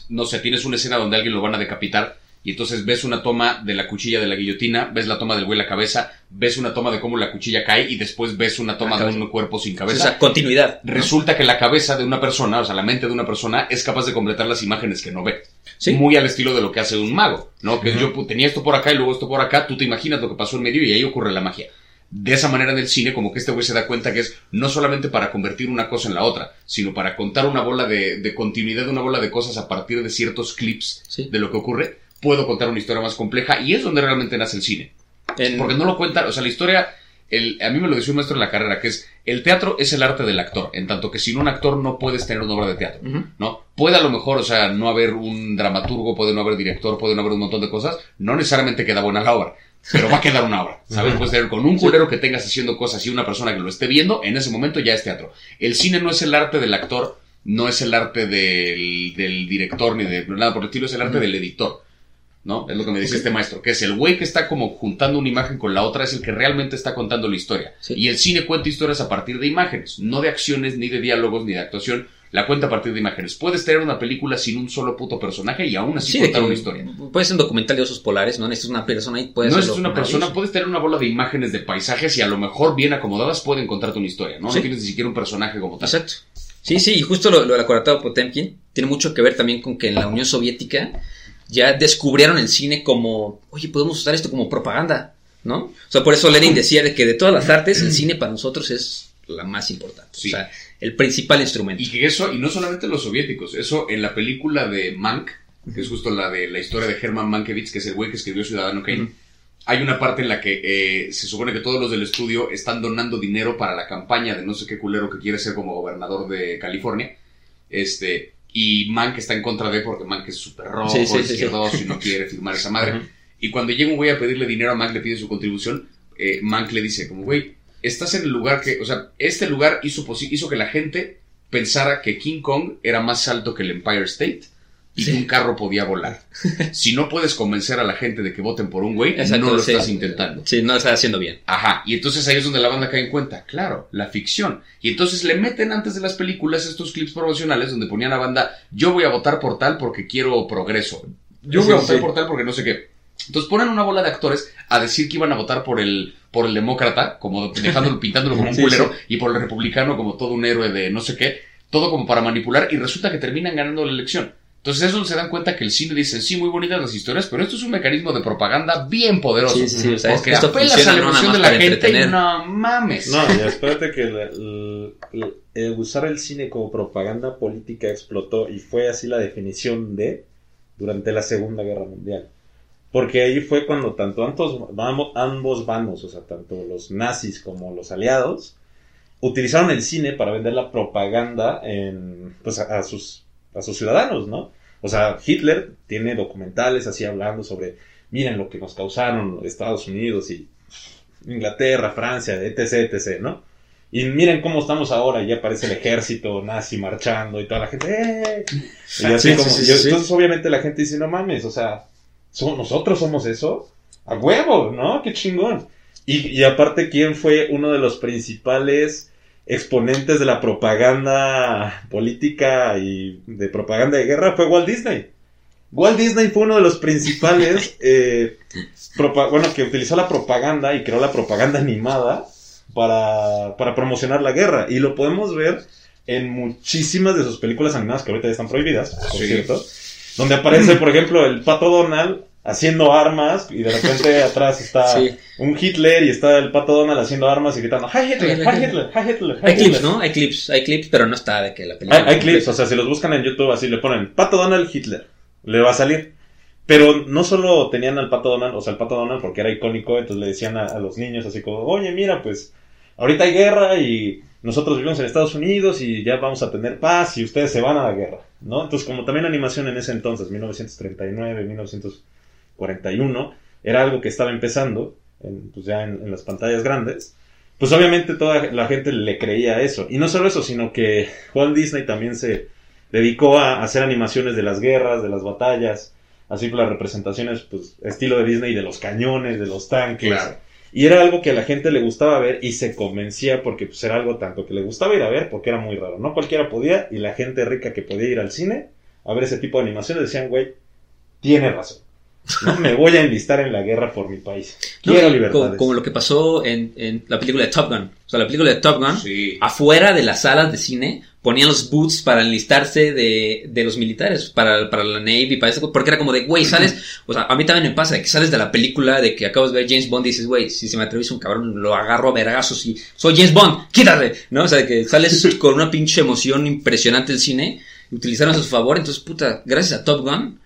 no sé, tienes una escena donde alguien lo van a decapitar y entonces ves una toma de la cuchilla de la guillotina, ves la toma del güey la cabeza, ves una toma de cómo la cuchilla cae y después ves una toma La de un cuerpo sin O cabeza. sea, continuidad. Resulta que la cabeza de una persona, o sea, la mente de una persona, es capaz de completar las imágenes que no ve. Sí. Muy al estilo de lo que hace un mago, ¿no? Que yo tenía esto por acá y luego esto por acá, tú te imaginas lo que pasó en medio y ahí ocurre la magia. De esa manera en el cine, como que este güey se da cuenta que es no solamente para convertir una cosa en la otra, sino para contar una bola de, de continuidad, una bola de cosas a partir de ciertos clips Sí. de lo que ocurre, puedo contar una historia más compleja y es donde realmente nace el cine. En- Porque no lo cuenta, o sea, la historia, el, a mí me lo decía un maestro en la carrera, que es, el teatro es el arte del actor, en tanto que sin un actor no puedes tener una obra de teatro. ¿no? Puede a lo mejor, o sea, no haber un dramaturgo, puede no haber director, puede no haber un montón de cosas, no necesariamente queda buena la obra, pero va a quedar una obra, ¿sabes? Puedes tener con un culero que tengas haciendo cosas y una persona que lo esté viendo, en ese momento ya es teatro. El cine no es el arte del actor, no es el arte del, del director ni de nada por el estilo, es el arte del editor. ¿No? Es lo que me dice este maestro, que es el güey que está como juntando una imagen con la otra, es el que realmente está contando la historia. Sí. Y el cine cuenta historias a partir de imágenes, no de acciones, ni de diálogos, ni de actuación, la cuenta a partir de imágenes. Puedes tener una película sin un solo puto personaje y aún así Sí, contar una historia. puede ser un documental de osos polares, ¿no? Necesitas una persona y puede No es una persona, puedes tener una bola de imágenes de paisajes y a lo mejor bien acomodadas pueden contarte una historia, ¿no? No tienes ni siquiera un personaje como tal. Exacto. Sí, sí, y justo lo, lo del acoratado Potemkin tiene mucho que ver también con que en la Unión Soviética ya descubrieron el cine como, oye, podemos usar esto como propaganda, ¿no? O sea, por eso Lenin decía de que de todas las artes, el cine para nosotros es la más importante. Sí. O sea, el principal instrumento. Y que eso, y no solamente los soviéticos, eso en la película de Mank, que es justo la de la historia de Herman Mankiewicz, que es el güey que escribió Ciudadano Kane, hay una parte en la que eh, se supone que todos los del estudio están donando dinero para la campaña de no sé qué culero que quiere ser como gobernador de California. Este, y Mank está en contra de porque Mank es súper rojo, Sí, sí, y no quiere firmar esa madre. Y cuando llega un güey a pedirle dinero a Mank, le pide su contribución, eh, Mank le dice como, güey, estás en el lugar que, o sea, este lugar hizo, hizo que la gente pensara que King Kong era más alto que el Empire State y Sí. que un carro podía volar. <laughs> si no puedes convencer a la gente de que voten por un güey, Exacto, no lo sí. estás intentando. Sí, no lo está haciendo bien. Ajá, y entonces ahí es donde la banda cae en cuenta, claro, la ficción. Y entonces le meten antes de las películas estos clips promocionales donde ponían a banda, yo voy a votar por tal porque quiero progreso. Yo voy a votar por tal porque no sé qué. Entonces ponen una bola de actores a decir que iban a votar por el, por el demócrata, como dejándolo, <laughs> pintándolo como un culero, y por el republicano como todo un héroe de no sé qué, todo como para manipular, y resulta que terminan ganando la elección. Entonces eso se dan cuenta que el cine dice, sí, muy bonitas las historias, pero esto es un mecanismo de propaganda bien poderoso. Sí, sí, sí, o sea, porque esto apelas funciona a la emoción de la gente y no mames. No, y espérate que la- el- el- el usar el cine como propaganda política explotó y fue así la definición de durante la Segunda Guerra Mundial. Porque ahí fue cuando tanto ambos, ambos- ambos bandos, o sea, tanto los nazis como los aliados, utilizaron el cine para vender la propaganda en, pues, a, a sus, a sus ciudadanos, ¿no? O sea, Hitler tiene documentales así hablando sobre, miren lo que nos causaron Estados Unidos y Inglaterra, Francia, etc, etc, ¿no? Y miren cómo estamos ahora, y ya aparece el ejército nazi marchando y toda la gente, ¡eh! Y así Sí, como, sí, sí, y sí. entonces obviamente la gente dice, no mames, o sea, ¿somos, nosotros somos eso, a huevo, ¿no? Qué chingón. Y, y aparte, ¿quién fue uno de los principales exponentes de la propaganda política y de propaganda de guerra? Fue Walt Disney. Walt Disney fue uno de los principales, <laughs> eh, bueno, que utilizó la propaganda y creó la propaganda animada para, para promocionar la guerra. Y lo podemos ver en muchísimas de sus películas animadas que ahorita ya están prohibidas, por Sí. cierto. Donde aparece, por ejemplo, el pato Donald haciendo armas y de repente <laughs> atrás está Sí. un Hitler y está el pato Donald haciendo armas y gritando ¡Hi Hitler! ¡Hi Hitler! ¡Hi Hitler! ¡Hi Hay clips, Hitler". ¿no? Hay clips, hay clips, pero no está de que la película. Hay, hay clips, o sea, si los buscan en YouTube así le ponen Pato Donald Hitler, le va a salir. Pero no solo tenían al Pato Donald, o sea, el Pato Donald porque era icónico, entonces le decían a, a los niños así como, oye, mira, pues ahorita hay guerra y nosotros vivimos en Estados Unidos y ya vamos a tener paz y ustedes se van a la guerra, ¿no? Entonces, como también animación en ese entonces, 1939, 1941, era algo que estaba empezando, en, pues ya en, en las pantallas grandes, pues obviamente toda la gente le creía eso. Y no solo eso, sino que Walt Disney también se dedicó a hacer animaciones de las guerras, de las batallas, así por las representaciones, pues, estilo de Disney, de los cañones, de los tanques. Claro. Y era algo que a la gente le gustaba ver y se convencía porque pues, era algo tanto que le gustaba ir a ver porque era muy raro. No cualquiera podía y la gente rica que podía ir al cine a ver ese tipo de animaciones decían, güey, tiene razón. ¿No? Me voy a enlistar en la guerra por mi país. No, Quiero como, libertades. como lo que pasó en, en la película de Top Gun. O sea, la película de Top Gun, Sí. afuera de las salas de cine, ponían los boots para enlistarse de, de los militares, para, para la Navy, para eso, porque era como de, güey, sales, o sea, a mí también me pasa, que sales de la película de que acabas de ver James Bond y dices, güey, si se me atraviesa un cabrón, lo agarro a vergazos y soy James Bond, quítate, ¿no? O sea, que sales <laughs> con una pinche emoción impresionante del cine, utilizaron a su favor, entonces, puta, gracias a Top Gun,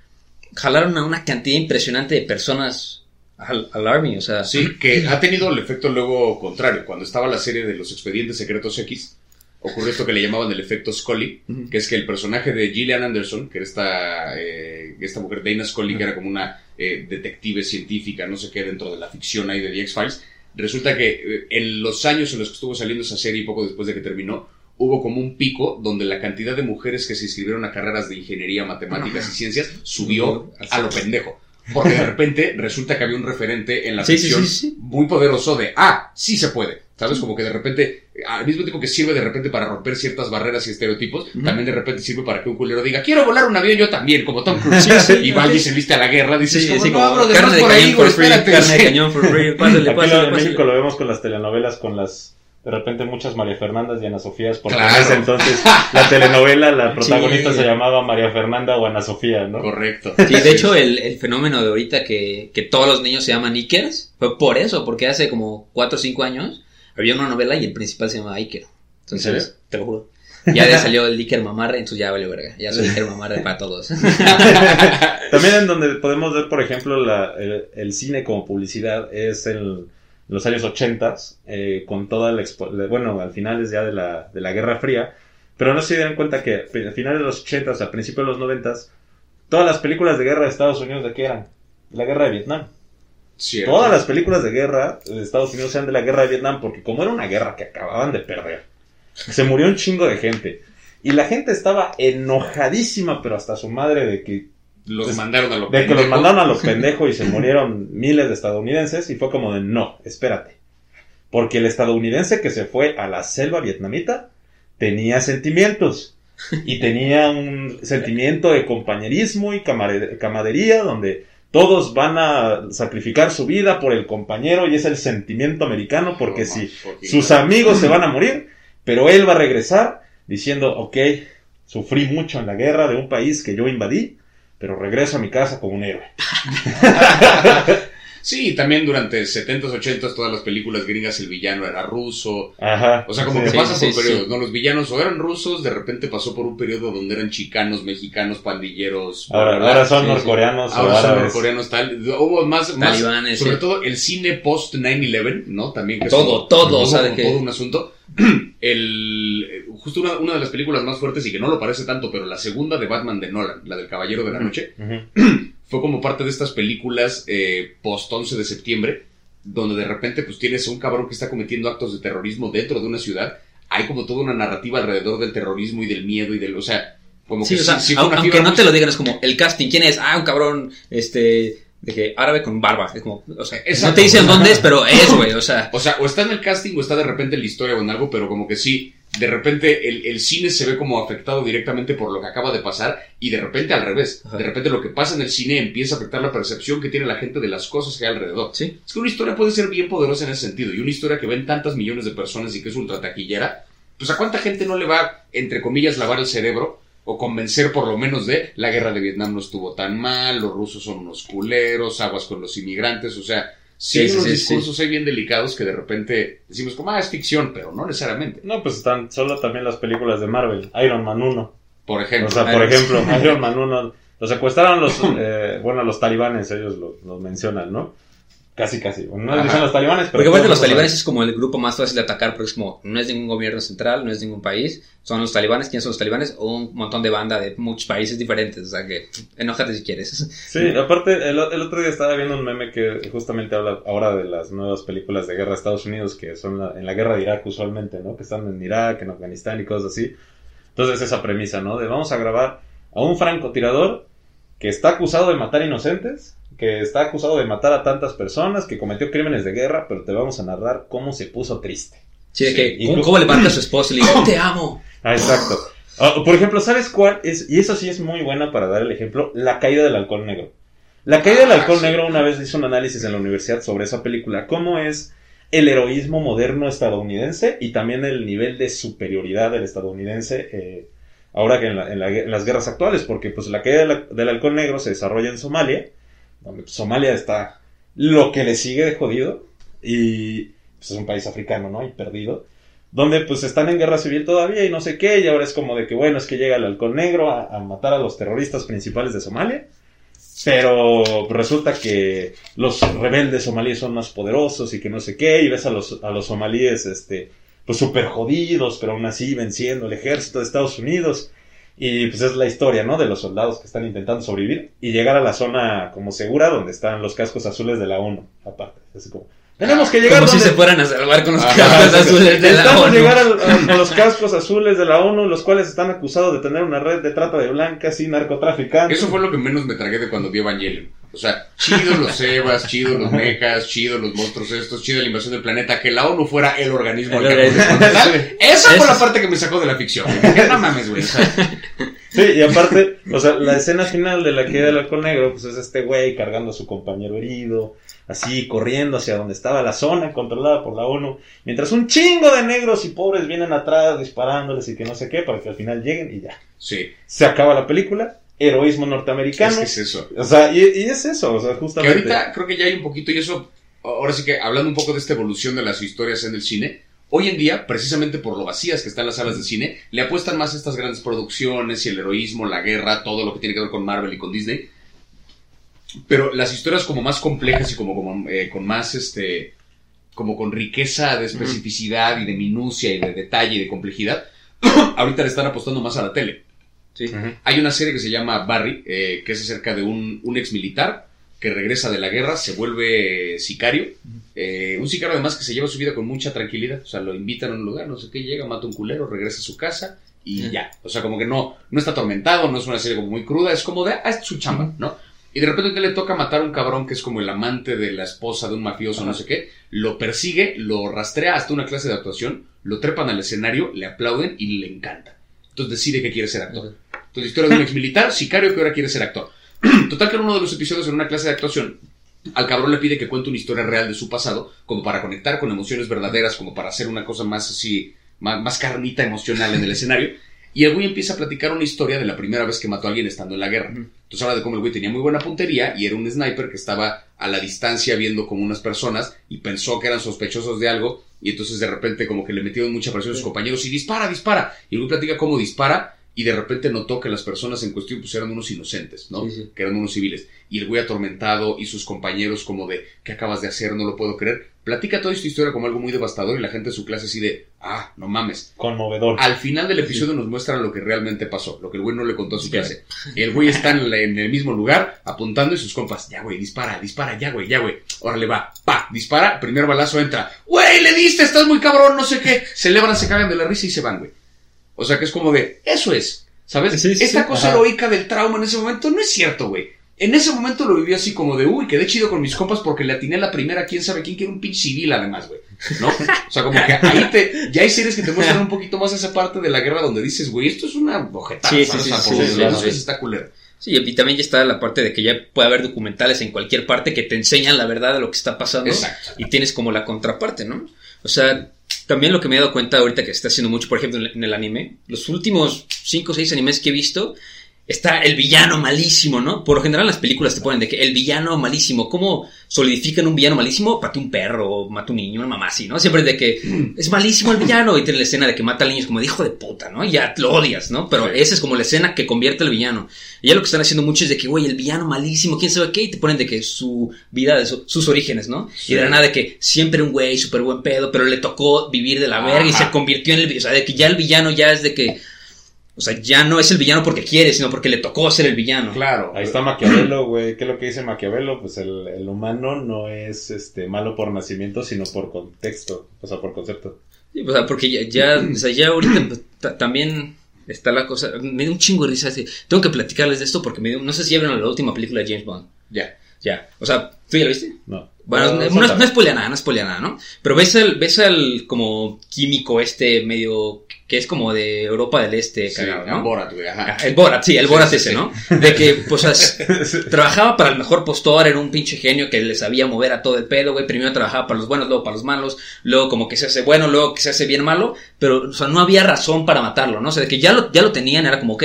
jalaron a una cantidad impresionante de personas al, al Army, o sea, Sí, que ha tenido el efecto luego contrario. Cuando estaba la serie de los expedientes secretos X, ocurrió esto que le llamaban el efecto Scully, que es que el personaje de Gillian Anderson, que era esta, eh, esta mujer Dana Scully, que era como una eh, detective científica, no sé qué, dentro de la ficción ahí de The X-Files, resulta que eh, en los años en los que estuvo saliendo esa serie y poco después de que terminó, hubo como un pico donde la cantidad de mujeres que se inscribieron a carreras de ingeniería, matemáticas y ciencias subió a lo pendejo. Porque de repente resulta que había un referente en la Sí, sí, ficción sí, sí. muy poderoso de, ah, sí se puede. ¿Sabes? Como que de repente, al mismo tiempo que sirve de repente para romper ciertas barreras y estereotipos, también de repente sirve para que un culero diga, quiero volar un avión yo también, como Tom Cruise. Sí, sí, y va sí. y se viste a la guerra, dices, Sí, como, sí, no, carne de por ahí, cañón güey, for free, espérate. carne de cañón for free, pásale, Aquí pásale, en pásale. México lo vemos con las telenovelas, con las de repente muchas María Fernandas y Ana Sofías, porque Claro. en ese entonces <laughs> la telenovela, la protagonista Sí. se llamaba María Fernanda o Ana Sofía, ¿no? Correcto. Sí, de hecho, el, el fenómeno de ahorita que, que todos los niños se llaman Ikers fue por eso, porque hace como 4 o 5 años había una novela y el principal se llamaba Iker. Entonces, ¿En serio? te lo juro. Ya le salió el Iker Mamarre, entonces ya vale verga. Ya soy Iker Mamarre para todos. <laughs> También en donde podemos ver, por ejemplo, la- el, el cine como publicidad es en los años 80, eh, con toda la... Bueno, al finales ya de la, de la Guerra Fría, pero no se dieron cuenta que a finales de los 80, a principios de los 90, todas las películas de guerra de Estados Unidos, ¿de qué eran? La Guerra de Vietnam. Cierto. Todas las películas de guerra de Estados Unidos sean de la guerra de Vietnam, porque como era una guerra que acababan de perder, se murió un chingo de gente. Y la gente estaba enojadísima, pero hasta su madre, de que, Los mandaron a lo de que los pendejo. mandaron a los <laughs> pendejos y se murieron miles de estadounidenses. Y fue como de, no, espérate. Porque el estadounidense que se fue a la selva vietnamita tenía sentimientos. Y tenía un sentimiento de compañerismo y camadería donde todos van a sacrificar su vida por el compañero y es el sentimiento americano porque No, si sus amigos se van a morir, pero él va a regresar diciendo, ok, sufrí mucho en la guerra de un país que yo invadí, pero regreso a mi casa como un héroe. <laughs> Sí, también durante 70s, 80s, todas las películas gringas el villano era ruso. Ajá. O sea, como Sí. que Sí, pasa sí, por sí. periodos, ¿no? Los villanos o eran rusos, de repente pasó por un periodo donde eran chicanos, mexicanos, pandilleros. Ahora, bla, bla. ahora son norcoreanos Ahora son norcoreanos tal. Hubo más, más Talibanes, sobre sí. todo el cine post 9-11, ¿no? También que es Todo, todo, o sea, de que- todo un asunto. El, justo una, una de las películas más fuertes y que no lo parece tanto, pero la segunda de Batman de Nolan, la del Caballero de la Noche, <clears throat> fue como parte de estas películas eh, post 11 de septiembre, donde de repente pues tienes a un cabrón que está cometiendo actos de terrorismo dentro de una ciudad. Hay como toda una narrativa alrededor del terrorismo y del miedo y del, o sea, como Sí, que o sea, sí- sí aunque no muy- te lo digan, es como el casting. ¿Quién es? Ah, un cabrón, este, de que árabe con barba. Es como, o sea, no te dicen dónde es, pero es, güey, o sea. O sea, o está en el casting o está de repente en la historia o en algo, pero como que sí, de repente el, el cine se ve como afectado directamente por lo que acaba de pasar y de repente al revés. Ajá. De repente lo que pasa en el cine empieza a afectar la percepción que tiene la gente de las cosas que hay alrededor. Sí. Es que una historia puede ser bien poderosa en ese sentido y una historia que ven tantas millones de personas y que es ultra taquillera, pues a cuánta gente no le va, entre comillas, lavar el cerebro o convencer por lo menos de la guerra de Vietnam no estuvo tan mal, los rusos son unos culeros, aguas con los inmigrantes, o sea, sí, Sí, hay sí, unos sí, discursos ahí bien delicados que de repente decimos como, ah, es ficción, pero no necesariamente. No, pues están solo también las películas de Marvel. Iron Man 1. Por ejemplo, O sea, por Iron- ejemplo, <laughs> Iron Man 1. Lo secuestraron los, eh, bueno, los talibanes, ellos lo, lo mencionan, ¿no? Casi, casi. No dicen los talibanes, pero... Porque aparte los talibanes es como el grupo más fácil de atacar porque es como, no es ningún gobierno central, no es ningún país, son los talibanes, ¿quiénes son los talibanes? O un montón de banda de muchos países diferentes, o sea que enójate si quieres. <laughs> Sí, aparte, el, el otro día estaba viendo un meme que justamente habla ahora de las nuevas películas de guerra de Estados Unidos que son la- en la guerra de Irak usualmente, ¿no? Que están en Irak, en Afganistán y cosas así. Entonces esa premisa, ¿no? De vamos a grabar a un francotirador que está acusado de matar inocentes, que está acusado de matar a tantas personas, que cometió crímenes de guerra, pero te vamos a narrar cómo se puso triste. Sí, de que, Sí. ¿cómo, cómo le <clears throat> marca a su esposo y le dice, te amo? Ah, exacto. Ah, por ejemplo, ¿sabes cuál es? Y eso sí es muy buena para dar el ejemplo, la caída del halcón negro. La caída del Ah, sí. negro una vez hizo un análisis en la universidad sobre esa película. ¿Cómo es el heroísmo moderno estadounidense y también el nivel de superioridad del estadounidense eh, ahora que en, la- en la- en las guerras actuales? Porque pues la caída del, del halcón negro se desarrolla en Somalia, Somalia está lo que le sigue de jodido y pues, es un país africano, ¿no? Y perdido. Donde pues están en guerra civil todavía y no sé qué, y ahora es como de que bueno, es que llega el halcón negro a, a matar a los terroristas principales de Somalia. Pero resulta que los rebeldes somalíes son más poderosos y que no sé qué, y ves a los, a los somalíes, este, pues súper jodidos, pero aún así venciendo el ejército de Estados Unidos. Y pues es la historia, ¿no? De los soldados que están intentando sobrevivir y llegar a la zona como segura donde están los cascos azules de la ONU, aparte. Es como, tenemos que llegar Como si se fueran a salvar con los Ajá, cascos azules de la Necesitamos ONU. llegar a los cascos azules de la ONU, los cuales están acusados de tener una red de trata de blancas y narcotraficantes. Eso fue lo que menos me tragué de cuando vi Evangelion. O sea, chido los Evas, chido los mechas, chido los monstruos estos, chido la invasión del planeta, que la ONU fuera el organismo El al que organismo. corresponde. <laughs> Esa fue la parte que me sacó de la ficción. Dije, no mames, güey. Sí, y aparte, o sea, la escena final de la caída del halcón negro, pues es este güey cargando a su compañero herido, así corriendo hacia donde estaba la zona controlada por la ONU, mientras un chingo de negros y pobres vienen atrás disparándoles y que no sé qué, para que al final lleguen y ya. sí, Se acaba la película, heroísmo norteamericano. es que es eso. O sea, y, y es eso, o sea, Que justamente. ahorita creo que ya hay un poquito, y eso, ahora sí que hablando un poco de esta evolución de las historias en el cine, hoy en día, precisamente por lo vacías que están las salas de cine, le apuestan más a estas grandes producciones y el heroísmo, la guerra, todo lo que tiene que ver con Marvel y con Disney. Pero las historias como más complejas y como, como, eh, con más, este, como con riqueza de especificidad y de minucia y de detalle y de complejidad, <clears throat> ahorita le están apostando más a la tele. Sí. Hay una serie que se llama Barry, eh, que es acerca de un, un ex militar que regresa de la guerra, se vuelve eh, sicario. Eh, un sicario además que se lleva su vida con mucha tranquilidad. O sea, lo invitan a un lugar, no sé qué, llega, mata un culero, regresa a su casa y ya. O sea, como que no, no está atormentado, no es una serie como muy cruda, es como de, ah, es su chamba, ¿no? Y de repente le toca matar a un cabrón que es como el amante de la esposa de un mafioso, no sé qué. Lo persigue, lo rastrea hasta una clase de actuación, lo trepan al escenario, le aplauden y le encanta. Entonces decide que quiere ser actor. Entonces, la historia de un ex militar, sicario que ahora quiere ser actor. <clears throat> Total que en uno de los episodios en una clase de actuación, al cabrón le pide que cuente una historia real de su pasado, como para conectar con emociones verdaderas, como para hacer una cosa más así, más, más carnita emocional en el escenario. Y el güey empieza a platicar una historia de la primera vez que mató a alguien estando en la guerra. Entonces habla de cómo el güey tenía muy buena puntería y era un sniper que estaba a la distancia viendo como unas personas y pensó que eran sospechosos de algo y entonces de repente como que le metieron mucha presión a sus compañeros y dispara, dispara. Y el güey platica cómo dispara y de repente notó que las personas en cuestión pues eran unos inocentes, ¿no? Sí, sí. Que eran unos civiles. Y el güey atormentado y sus compañeros como de, ¿qué acabas de hacer? No lo puedo creer. Platica toda esta historia como algo muy devastador y la gente de su clase así de, ah, no mames. Conmovedor. Al final del episodio nos muestran lo que realmente pasó, lo que el güey no le contó a su clase. El güey está en, la- en el mismo lugar apuntando y sus compas, ya güey, dispara, dispara, ya güey, ya güey. Órale va, pa, dispara, primer balazo entra. Güey, le diste, estás muy cabrón, no sé qué. Celebran, se cagan de la risa y se van, güey. O sea que es como de, eso es, ¿sabes? Sí, sí, Esta sí. cosa Ajá. heroica del trauma en ese momento no es cierto, güey. En ese momento lo viví así como de, uy, quedé chido con mis compas porque le atiné la primera, quién sabe quién quiere un pinche civil además, güey. ¿No? O sea, como que ahí te, ya hay series que te muestran un poquito más esa parte de la guerra donde dices, güey, esto es una ojetada, Sí, ¿sabes? sí, O sea, sí, por sí, los sí, sí. está culero. Sí, y también ya está la parte de que ya puede haber documentales en cualquier parte que te enseñan la verdad de lo que está pasando. Exacto. Y tienes como la contraparte, ¿no? O sea, también lo que me he dado cuenta ahorita que está haciendo mucho, por ejemplo, en el- en el anime, los últimos 5 o 6 animes que he visto, está el villano malísimo, ¿no? Por lo general en las películas te ponen de que el villano malísimo, ¿cómo solidifican un villano malísimo? Mata un perro, o mata un niño, una mamá así, ¿no? Siempre de que es malísimo el villano y tiene la escena de que mata al niño, es como de hijo de puta, ¿no? Y ya lo odias, ¿no? Pero esa es como la escena que convierte al villano. Y ya lo que están haciendo mucho es de que, güey, el villano malísimo, quién sabe qué, y te ponen de que su vida, de su- sus orígenes, ¿no? Sí. Y de la nada de que siempre un güey súper buen pedo, pero le tocó vivir de la verga y se convirtió en el, o sea, de que ya el villano ya es de que, o sea, ya no es el villano porque quiere, sino porque le tocó ser el villano. Claro. Ahí está Maquiavelo, güey. ¿Qué es lo que dice Maquiavelo? Pues el, el humano no es este malo por nacimiento, sino por contexto, o sea, por concepto. Sí, o sea, porque ya, ya, o sea, ya ahorita pues, ta- también está la cosa, me dio un chingo de risa, así, tengo que platicarles de esto porque me dio, no sé si ya vieron la última película de James Bond. Ya. Ya, o sea, ¿tú ya la viste? No. Bueno, No, no, no, spoilea nada, no spoilea nada, ¿no? Pero ves al, ves al como químico este medio que es como de Europa del Este, Sí, cagado, ¿no? Borat, güey, ajá. El Borat, sí, el Sí, Borat sí, ese. ¿no? De que, pues, <laughs> as- trabajaba para el mejor postor, era un pinche genio que le sabía mover a todo el pedo, güey. Primero trabajaba para los buenos, luego para los malos, luego como que se hace bueno, luego que se hace bien malo, pero, o sea, no había razón para matarlo, ¿no? O sea, de que ya lo, ya lo tenían, era como, ok,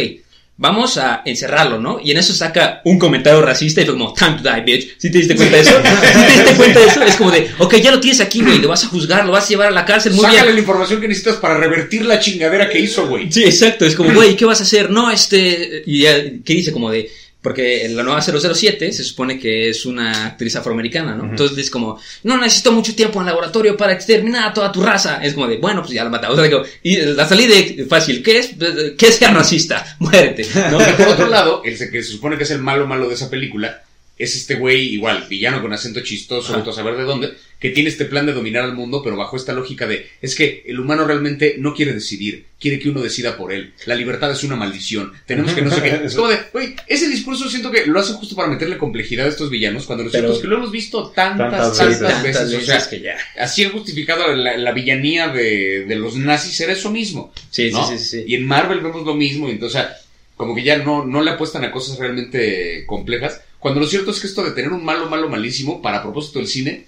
vamos a encerrarlo, ¿no? Y en eso saca un comentario racista y fue como, time to die, bitch. ¿Sí te diste cuenta de eso? <laughs> ¿Sí te diste cuenta de eso? Es como de, ok, ya lo tienes aquí, güey, lo vas a juzgar, lo vas a llevar a la cárcel, muy Sácale bien. la información que necesitas para revertir la chingadera que hizo, güey. Sí, exacto. Es como, güey, ¿qué vas a hacer? No, este. Y ya, ¿qué dice? Como de. Porque en la nueva 007 se supone que es una actriz afroamericana, ¿no? Entonces es como, no necesito mucho tiempo en el laboratorio para exterminar a toda tu raza. Es como de, bueno, pues ya la matamos. O <laughs> sea, digo, y la salida de- fácil, ¿qué es? ¿Qué es ser racista? <laughs> Muérete, ¿no? Y por otro lado, el que se supone que es el malo malo de esa película, es este güey, igual, villano con acento chistoso, a saber de dónde, que tiene este plan de dominar al mundo, pero bajo esta lógica de, es que el humano realmente no quiere decidir, quiere que uno decida por él. La libertad es una maldición, tenemos que no sé qué. <laughs> Es como de, güey, ese discurso siento que lo hace justo para meterle complejidad a estos villanos, cuando es que lo hemos visto tantas, Tantas tantas, veces. o sea, que ya. así han justificado la, la villanía de, de los nazis, era eso mismo. Sí, sí, ¿no? sí, sí, sí. Y en Marvel vemos lo mismo, y entonces, como que ya no, no le apuestan a cosas realmente complejas. Cuando lo cierto es que esto de tener un malo, malo, malísimo, para propósito del cine,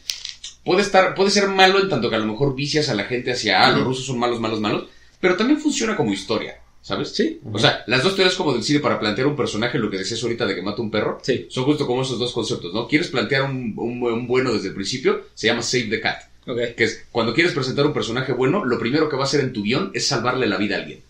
puede estar, puede ser malo en tanto que a lo mejor vicias a la gente hacia, ah, los rusos son malos, malos, malos, pero también funciona como historia, ¿sabes? Sí. O sea, las dos teorías como del cine para plantear un personaje, lo que decías ahorita de que mata un perro, Sí. son justo como esos dos conceptos, ¿no? Quieres plantear un, un, un bueno desde el principio, se llama Save the Cat. Ok. Que es, cuando quieres presentar un personaje bueno, lo primero que va a hacer en tu guion es salvarle la vida a alguien.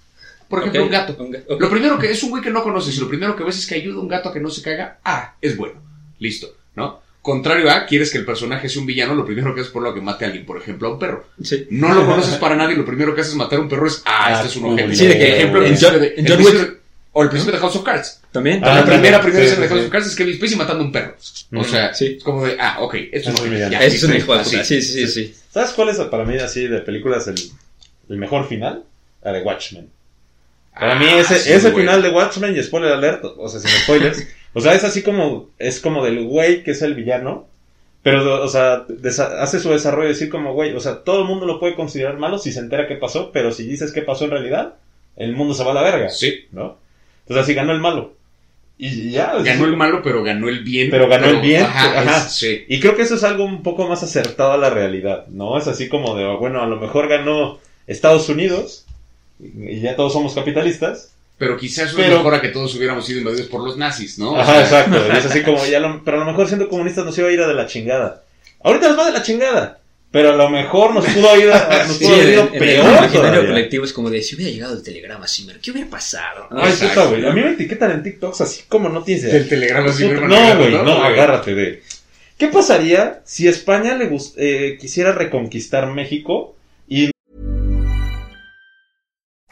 Por ejemplo, un gato. Un. Lo primero que es un güey que no conoces y lo primero que ves es que ayuda a un gato a que no se caiga. Ah, es bueno. Listo, ¿no? Contrario a, quieres que el personaje sea un villano, lo primero que haces es por lo que mate a alguien, por ejemplo, a un perro. Sí. No lo conoces para nada y lo primero que haces es matar a un perro es, ah, este es un ojete. Sí, de que, ejemplo, el en John- en Wick. O el principio de House of Cards. También. Ah, la primera, también. primera Sí, escena de House sí. of Cards es Kevin Spacey matando a un perro. O sea, Sí. es como de, ah, ok, esto Es es un ya, Ese es un listo, hijo de así. sí, sí, sí. ¿Sabes cuál es para mí así de películas el, el mejor final? La de Watchmen. Para Ah, mí ese, sí, ese final de Watchmen y spoiler alert, o sea, sin spoilers, <laughs> o sea, es así como, es como del güey que es el villano, pero, o sea, desa- hace su desarrollo de decir como, güey, o sea, todo el mundo lo puede considerar malo si se entera qué pasó, pero si dices qué pasó en realidad, el mundo se va a la verga, Sí. ¿no? Entonces así ganó el malo. Y ya, Ganó el malo, pero ganó el bien. Pero ganó el bien, Ajá, ajá. es- sí. Y creo que eso es algo un poco más acertado a la realidad, ¿no? Es así como de, bueno, a lo mejor ganó Estados Unidos y ya todos somos capitalistas. Pero quizás eso Pero- es mejor a que todos hubiéramos sido invadidos por los nazis, ¿no? O Ajá, sea, exacto. Y es así <laughs> como, ya lo- pero a lo mejor siendo comunistas nos iba a ir a de la chingada. Ahorita nos va de la chingada. Pero a lo mejor nos pudo ir a, nos Sí, pudo haber en, en el peor imaginario todavía. colectivo es como de si hubiera llegado el telegrama Zimmer, ¿qué hubiera pasado? Ay, Exacto. puta, güey. A mí me etiquetan en TikToks así como no tienes idea. Del telegrama Zimmerman No, güey, no, agárrate de. ¿Qué pasaría si España le eh, quisiera reconquistar México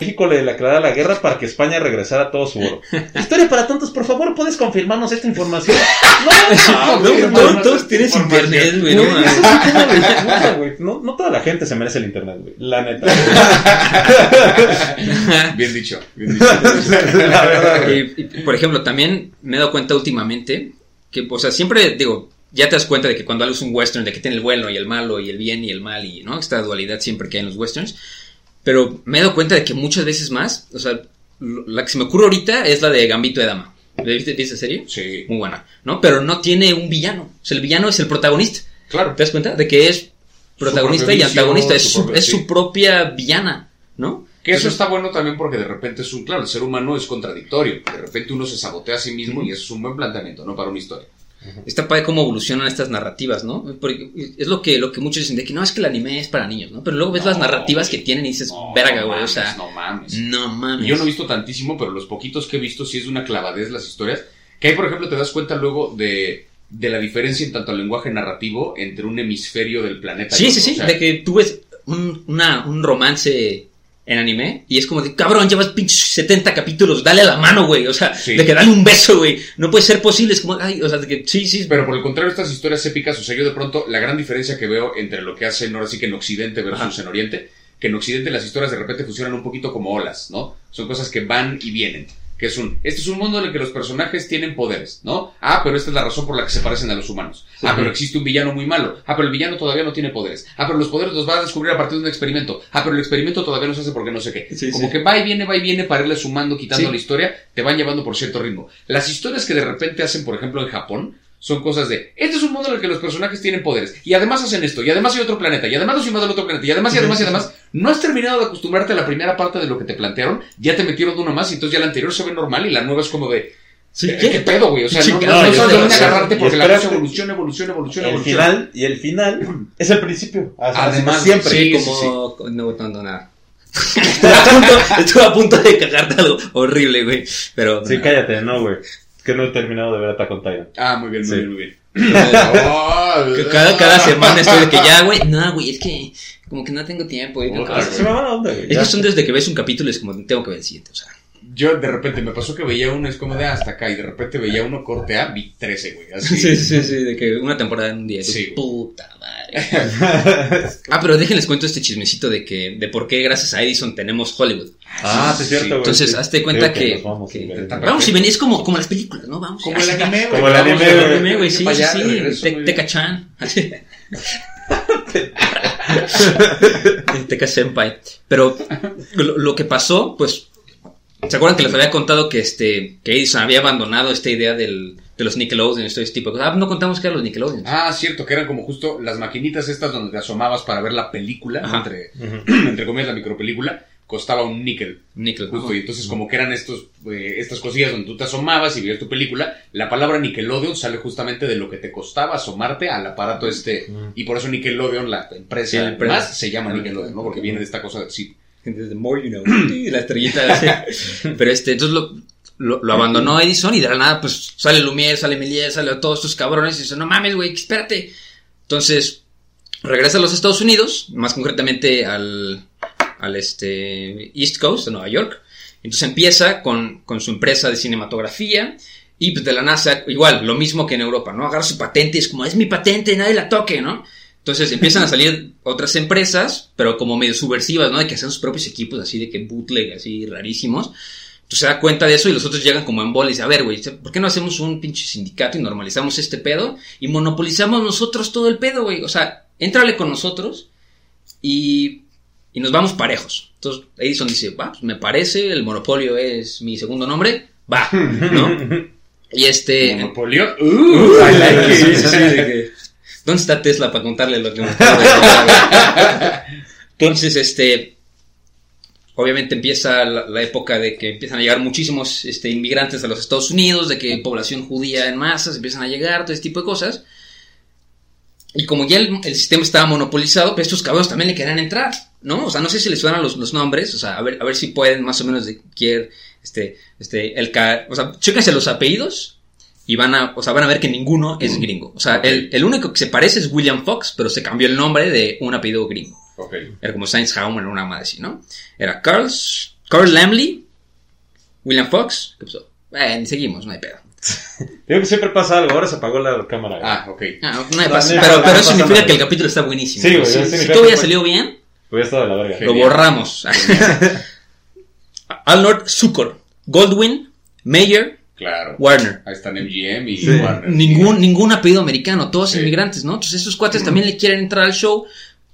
México le declarara la guerra para que España regresara todo su oro? Historia para tontos, por favor, ¿puedes confirmarnos esta información? No, No, no, todos tienes internet, güey, no. No, no toda la gente se merece el internet, güey. La neta. Bien dicho, bien dicho. la verdad. Y, y, por ejemplo, también me he dado cuenta últimamente que, o sea, siempre digo, ya te das cuenta de que cuando algo es un western, de que tiene el bueno y el malo y el bien y el mal y, ¿no? Esta dualidad siempre que hay en los westerns. Pero me he dado cuenta de que muchas veces más, o sea, lo- la que se me ocurre ahorita es la de Gambito de Dama. ¿Viste, viste esa serie? Sí, Muy buena, ¿no? Pero no tiene un villano. O sea, el villano es el protagonista. claro. ¿Te das cuenta? De que es protagonista y antagonista. Es su su, propio- es sí. su propia villana, ¿no? Que eso Entonces- está bueno también porque de repente es un, claro, el ser humano es contradictorio. De repente uno se sabotea a sí mismo y eso es un buen planteamiento, ¿no? Para una historia. Está padre cómo evolucionan estas narrativas, ¿no? Porque es lo que, lo que muchos dicen de que no, es que el anime es para niños, ¿no? Pero luego ves las No, narrativas güey. que tienen y dices, No, verga, no güey, o mames, sea, No mames. no mames. Yo no he visto tantísimo, pero los poquitos que he visto sí es una clavadez las historias. Que ahí, por ejemplo, te das cuenta luego de, de la diferencia en tanto al lenguaje narrativo entre un hemisferio del planeta y Sí, otro. sí, sí, O sea, de que tú ves un, una- un romance en anime y es como de, cabrón, llevas pinches 70 capítulos, dale la mano, güey, o sea, Sí. de que dale un beso, güey, no puede ser posible, es como, ay, o sea, de que sí, sí, Pero por el contrario, estas historias épicas, o sea, yo de pronto, la gran diferencia que veo entre lo que hacen ahora sí que en Occidente versus Ajá. en Oriente, que en Occidente las historias de repente funcionan un poquito como olas, ¿no? Son cosas que van y vienen. Que es un, este es un mundo en el que los personajes tienen poderes, ¿no? Ah, pero esta es la razón por la que se parecen a los humanos. Ah, pero existe un villano muy malo. Ah, pero el villano todavía no tiene poderes. Ah, pero los poderes los va a descubrir a partir de un experimento. Ah, pero el experimento todavía no se hace porque no sé qué. Sí, Como sí. que va y viene, va y viene para irle sumando, quitando la historia, te van llevando por cierto ritmo. Las historias que de repente hacen, por ejemplo, en Japón, son cosas de, este es un mundo en el que los personajes tienen poderes, y además hacen esto, y además hay otro planeta, y además los invaden otro planeta, y además, y además, y además, no has terminado de acostumbrarte a la primera parte de lo que te plantearon, ya te metieron de uno más, y entonces ya la anterior se ve normal, y la nueva es como de, Sí, ¿qué, qué pedo, güey? O sea, Sí, no, no, no, no sabes de dónde agarrarte porque la cosa evoluciona, evoluciona, evoluciona, El evoluciona. final, y el final es el principio. Sea, Además, siempre. sí, como, no, no, no, nada. <laughs> estuve, a punto, estuve a punto de cagarte algo horrible, güey, pero... Sí, no. cállate, no, güey. Que no he terminado de ver Attack on Titan. Ah, muy bien, muy Sí. bien, muy bien. <laughs> <laughs> Ah, Cada, cada semana estoy de que ya, güey, no, güey, es que como que no tengo tiempo. no onda, güey. Es que son desde que ves un capítulo es como, tengo que ver el siguiente, o sea. Yo de repente me pasó que veía uno, es como de "Ah, hasta acá, y de repente veía uno corte A, vi 13, güey. Así. Sí, sí, sí, de que una temporada en un día. Sí. Puta madre. <laughs> ah, pero déjenles cuento este chismecito de que, de por qué gracias a Edison tenemos Hollywood. Ah, sí, es cierto, güey. Entonces, sí. hazte cuenta que, vamos, que- güey. vamos y ven, es como, como las películas, ¿no? Vamos. Como el anime, güey. Como el anime, güey. El anime, güey, sí, sí, sí. Teca-chan. Teca Senpai. Pero lo, lo que pasó, pues, ¿se acuerdan que les había contado que este que Edison había abandonado esta idea del, de los Nickelodeon, este tipo de cosas? Ah, no contamos que eran los Nickelodeon. Ah, cierto, que eran como justo las maquinitas estas donde te asomabas para ver la película, Ajá. entre, <clears throat> entre comillas la micropelícula, costaba un níquel. Nickelodeon. Justo, y entonces como que eran estos, eh, estas cosillas donde tú te asomabas y veías tu película, la palabra Nickelodeon sale justamente de lo que te costaba asomarte al aparato este, y por eso Nickelodeon, la empresa, Sí, la empresa. más se llama Nickelodeon, ¿no? Porque viene de esta cosa, sí. The more you know. <clears throat> La estrellita. así. Pero este, entonces lo, lo, abandonó Edison y de la nada, pues sale Lumière, sale Méliès, sale todos estos cabrones y dice, no mames, güey, espérate. Entonces, regresa a los Estados Unidos, más concretamente al, al este, East Coast de Nueva York. Entonces empieza con, con su empresa de cinematografía y pues de la NASA, igual, lo mismo que en Europa, ¿no? Agarra su patente y es como, es mi patente, nadie la toque, ¿no? Entonces empiezan a salir otras empresas, pero como medio subversivas, ¿no? De que hacen sus propios equipos así de que bootleg, así rarísimos. Entonces se da cuenta de eso y los otros llegan como en bola y dicen, a ver, güey, ¿por qué no hacemos un pinche sindicato y normalizamos este pedo? Y monopolizamos nosotros todo el pedo, güey. O sea, éntrale con nosotros y, y nos vamos parejos. Entonces Edison dice, va, pues me parece, el monopolio es mi segundo nombre, va, ¿no? <laughs> Y este... Monopolio. Uh, I like it. ¿Dónde está Tesla para contarle lo que me? <laughs> Entonces, este. Obviamente empieza la, la época de que empiezan a llegar muchísimos este, inmigrantes a los Estados Unidos, de que población judía en masas empiezan a llegar, todo ese tipo de cosas. Y como ya el, el sistema estaba monopolizado, pues estos cabrones también le querían entrar, ¿no? O sea, no sé si les suenan los, los nombres, o sea, a ver, a ver si pueden más o menos de quién, este, este, el, o sea, chéquense los apellidos y van a, o sea, van a ver que ninguno es gringo. O sea, el, el único que se parece es William Fox, pero se cambió el nombre de un apellido gringo. Ok. Era como Science Hauman o una madre así, ¿no? Era Carl, Carl Lamley, William Fox, ¿qué pasó? Eh, seguimos, no hay pedo. <laughs> Digo que siempre pasa algo, ahora se apagó la cámara. Ah, ok. Ah, no hay No, pas- no, pero, no, pero eso pasa significa que el capítulo está buenísimo. Sí, güey, si, todo hubiera salido bien, Hubiera estado de la verga. lo borramos. <laughs> Arnold Zucker, Goldwyn, Mayer, Claro. Warner. Ahí están MGM y Sí. Warner. Ningún, ningún apellido americano, todos Sí. inmigrantes, ¿no? Entonces esos cuates también le quieren entrar al show,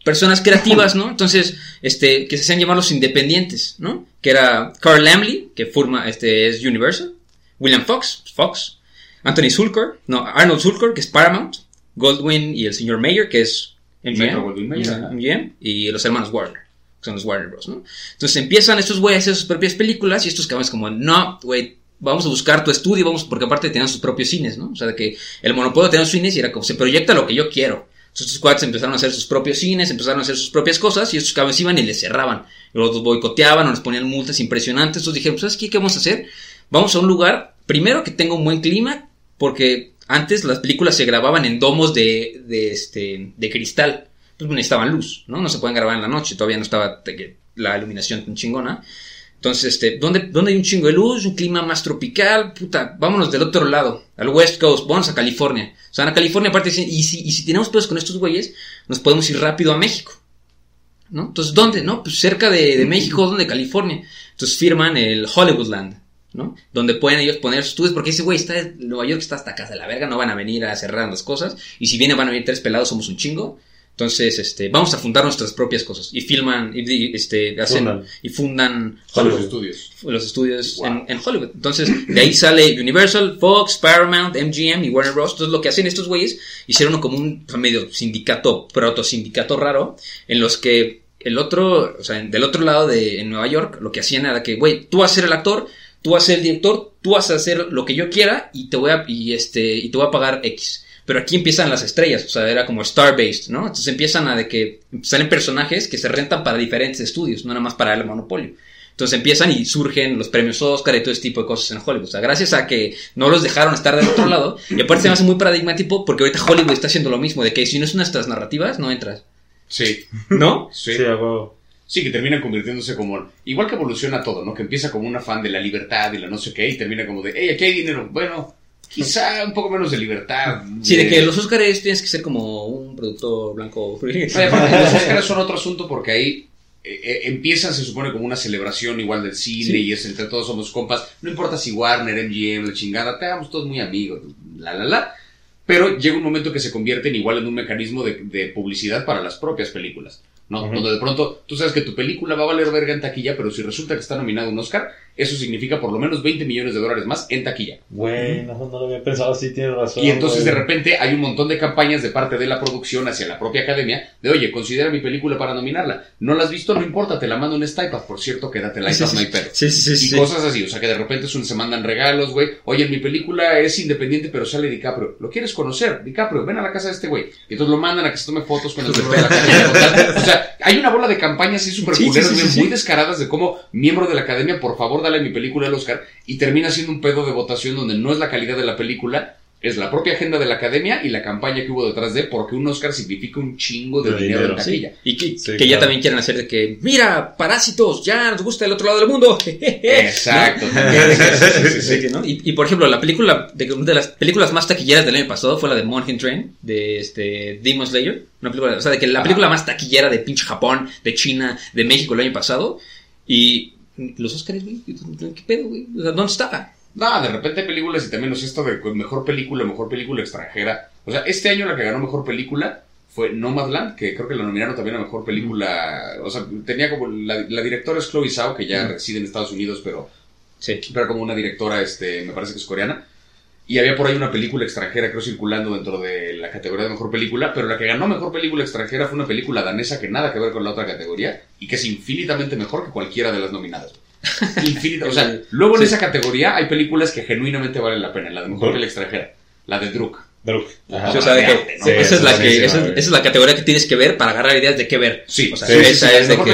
personas creativas, ¿no? Entonces, este, que se hacían llamar los independientes, ¿no? Que era Carl Lamley, que forma, este, es Universal, William Fox, Fox, Anthony Zulker, no, Arnold Zulker, que es Paramount, Goldwyn y el señor Mayer, que es MGM, Mayer. MGM, y los hermanos Warner, que son los Warner Bros, ¿no? Entonces empiezan estos güeyes a hacer sus propias películas y estos cabrones como, no, güey, vamos a buscar tu estudio, vamos, porque aparte tenían sus propios cines, ¿no? O sea, que el monopolio tenía sus cines y era como, se proyecta lo que yo quiero. Entonces estos cuates empezaron a hacer sus propios cines, empezaron a hacer sus propias cosas y estos cabrones iban y les cerraban. Los boicoteaban o les ponían multas impresionantes. Entonces dijeron, ¿sabes qué? ¿Qué vamos a hacer? Vamos a un lugar primero que tenga un buen clima, porque antes las películas se grababan en domos de, este, de cristal. Pues necesitaban luz, ¿no? No se pueden grabar en la noche, todavía no estaba la iluminación tan chingona. Entonces, este, ¿dónde, ¿dónde hay un chingo de luz? Un clima más tropical, puta, vámonos del otro lado, al West Coast, vamos a California. O sea, a California aparte dicen, y si, y si tenemos pedos con estos güeyes, nos podemos ir rápido a México. ¿No? Entonces, ¿dónde? No, pues cerca de, de México, ¿dónde? California. Entonces firman el Hollywoodland, ¿no? Donde pueden ellos poner sus estudios, porque ese güey está en Nueva York, está hasta casa de la verga, no van a venir a cerrar las cosas. Y si vienen van a venir tres pelados, somos un chingo. Entonces, este, vamos a fundar nuestras propias cosas. Y filman, y, y, este, hacen, Fundan. y fundan Hollywood Studios. los estudios Wow. en, en Hollywood. Entonces, de ahí sale Universal, Fox, Paramount, MGM y Warner Bros. Entonces, lo que hacen estos güeyes, hicieron como un medio sindicato, proto-sindicato raro, en los que el otro, o sea, del otro lado de en Nueva York, lo que hacían era que, güey, tú vas a ser el actor, tú vas a ser el director, tú vas a hacer lo que yo quiera y te voy a, y este, y te voy a pagar X. Pero aquí empiezan las estrellas, o sea, era como star-based, ¿no? Entonces empiezan a de que salen personajes que se rentan para diferentes estudios, no nada más para el monopolio. Entonces empiezan y surgen los premios Oscar y todo ese tipo de cosas en Hollywood. O sea, gracias a que no los dejaron estar del otro lado. Y aparte se me hace muy paradigmático porque ahorita Hollywood está haciendo lo mismo, de que si no es nuestras narrativas, no entras. Sí, ¿No? sí. Sí, a huevo. Sí, que termina convirtiéndose como... Igual que evoluciona todo, ¿no? Que empieza como un afán de la libertad y la no sé qué, y termina como de, hey, aquí hay dinero. Bueno, quizá un poco menos de libertad. Sí, de que los Oscars tienes que ser como un productor blanco. <laughs> Oye, aparte, los Oscars son otro asunto porque ahí eh, eh, empiezan, se supone, como una celebración igual del cine Sí. y es entre todos somos compas. No importa si Warner, MGM, la chingada, te hagamos todos muy amigos, la, la, la. Pero llega un momento que se convierten igual en un mecanismo de, de publicidad para las propias películas. ¿no? Ujú. Donde de pronto tú sabes que tu película va a valer verga en taquilla, pero si resulta que está nominado un Oscar, eso significa por lo menos 20 millones de dólares más en taquilla. Bueno, no lo había pensado así, tienes razón. Y entonces de repente hay un montón de campañas de parte de la producción hacia la propia academia de, oye, considera mi película para nominarla. No la has visto, no importa, te la mando en este iPad. Por cierto, quédate el iPad, no hay pedo. Sí, sí, sí. Y sí. cosas así, o sea que de repente se mandan regalos, güey. Oye, mi película es independiente, pero sale DiCaprio. ¿Lo quieres conocer? DiCaprio, ven a la casa de este güey. Y entonces lo mandan a que se tome fotos con el <laughs> de la academia. total. <laughs> O sea, hay una bola de campañas así súper Sí, sí, culeras, sí, güey, sí, muy descaradas de cómo miembro de la academia, por favor, dale a mi película el Oscar. Y termina siendo un pedo de votación donde no es la calidad de la película, es la propia agenda de la academia y la campaña que hubo detrás de, porque un Oscar significa un chingo de, De dinero, dinero, en Sí, taquilla. Y que, Sí, que ya también quieren hacer de que, mira, parásitos, ya nos gusta el otro lado del mundo. <laughs> Exacto. Y, y, por ejemplo, la película, de, una de las películas más taquilleras del año pasado fue la de Monster Train, de este Demon Slayer. Una película, o sea, de que la película más taquillera de pinche Japón, de China, de México el año pasado. Y los Oscars, güey, ¿qué pedo, güey? O sea, ¿dónde estaba? No, de repente hay películas y también no sé esto de mejor película, mejor película extranjera. O sea, este año la que ganó mejor película fue Nomadland, que creo que la nominaron también a mejor película. O sea, tenía como. La, la directora es Chloe Zhao, que ya reside en Estados Unidos, pero, Sí. pero como una directora, este, me parece que es coreana. Y había por ahí una película extranjera, creo, circulando dentro de la categoría de mejor película, pero la que ganó mejor película extranjera fue una película danesa que nada que ver con la otra categoría y que es infinitamente mejor que cualquiera de las nominadas. <laughs> Infinita, o sea, luego en Sí. esa categoría hay películas que genuinamente valen la pena. La de mejor película extranjera, la de Druk. Druk. Ajá. Sí, o sea, de que, arte, ¿no? Sí, esa, es la que esa, es la categoría que tienes que ver para agarrar ideas de qué ver. Sí, o sea, sí, sí, esa La es de que...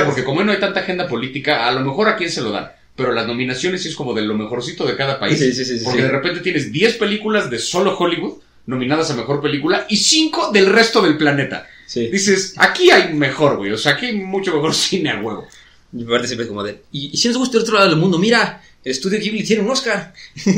<laughs> porque como no hay tanta agenda política, a lo mejor a quién se lo dan. Pero las nominaciones sí es como de lo mejorcito de cada país. Sí, sí, sí, sí, porque sí. de repente tienes 10 películas de solo Hollywood nominadas a mejor película y 5 del resto del planeta. Sí. Dices, aquí hay mejor, güey. O sea, aquí hay mucho mejor <laughs> cine a huevo. Y aparte siempre es como de... Y, y si nos gusta el otro lado del mundo, mira, el estudio Ghibli tiene un Oscar. <laughs>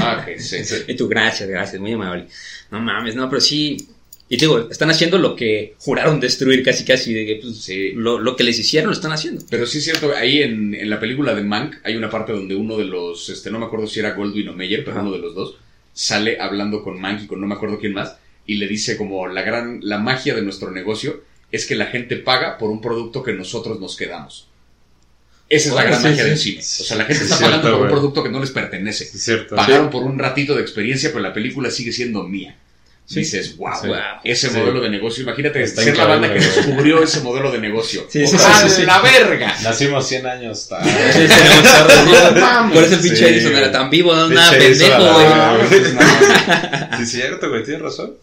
Ah, sí, sí. Y tú, gracias, gracias, muy amable. No mames, no, pero sí... Y te digo, están haciendo lo que juraron destruir casi casi, de que pues, Sí. lo, lo que les hicieron lo están haciendo. Pero sí es cierto, ahí en, en la película de Mank hay una parte donde uno de los, este, no me acuerdo si era Goldwyn o Meyer, pero Ajá. uno de los dos, sale hablando con Mank y con no me acuerdo quién más, y le dice como la gran, la magia de nuestro negocio es que la gente paga por un producto que nosotros nos quedamos. Esa es la gran sí, magia sí. del cine. O sea, la gente Sí, está es pagando cierto, por un producto que no les pertenece. Cierto. Pagaron por un ratito de experiencia, pero la película sigue siendo mía. Dices, wow, Sí. ese Sí. modelo de negocio. Imagínate Está ser la banda que descubrió ese modelo de negocio. Sí, sí, ¡A sí, sí, sí. la verga! Nacimos 100 años. <laughs> ta- Por eso el pinche Sí, Edison era tan vivo, no nada pendejo, güey. <laughs> Sí, cierto, güey, tienes razón.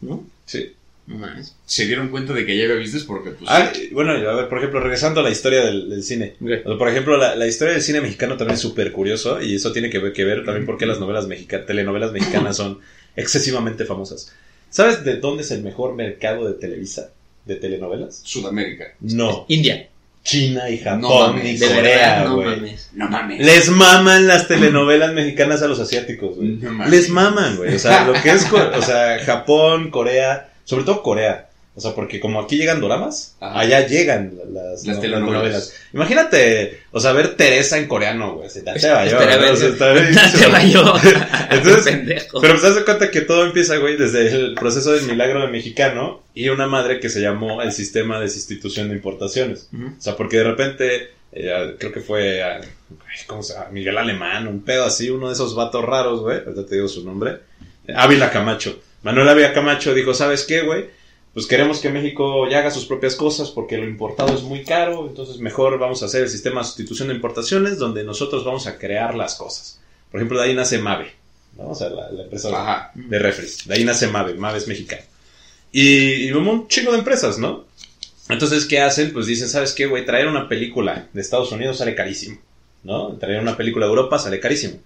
¿No? Sí. No mames. se dieron cuenta de que ya había visto es porque, pues, Ah, bueno, a ver, por ejemplo, regresando a la historia del, del cine. Por ejemplo, la, la historia del cine mexicano también es súper curioso y eso tiene que ver, que ver también porque las novelas mexicanas, telenovelas mexicanas son excesivamente famosas. ¿Sabes de dónde es el mejor mercado de Televisa? ¿De telenovelas? Sudamérica. No. India. China y Japón No mames. y Corea, verdad, no güey. mames. No mames. Les maman las telenovelas mexicanas a los asiáticos, güey. No mames. Les maman, güey. O sea, lo que es, <laughs> o sea, Japón, Corea, sobre todo Corea. O sea, porque como aquí llegan doramas, Ajá. allá llegan las, Las no- telenovelas. Imagínate, o sea, ver Teresa en coreano, güey. Se te <laughs> <laughs> te va yo, <laughs> te. Entonces, pendejo. Pero haz de cuenta que todo empieza, güey, desde el proceso del milagro de mexicano y una madre que se llamó el sistema de sustitución de importaciones. O sea, porque de repente, eh, creo que fue, a- ¿cómo se llama? Miguel Alemán, un pedo así, uno de esos vatos raros, güey, ahorita te digo su nombre, Ávila Camacho. Manuel Ávila Camacho dijo, ¿sabes qué, güey? Pues queremos que México ya haga sus propias cosas porque lo importado es muy caro, entonces mejor vamos a hacer el sistema de sustitución de importaciones donde nosotros vamos a crear las cosas. Por ejemplo, de ahí nace Mave, ¿no? O sea, la, la empresa Ajá. de refres. De ahí nace Mave, Mave es mexicano. Y, y un chingo de empresas, ¿no? Entonces, ¿qué hacen? Pues dicen, ¿sabes qué, güey? Traer una película de Estados Unidos sale carísimo, ¿no? Traer una película de Europa sale carísimo.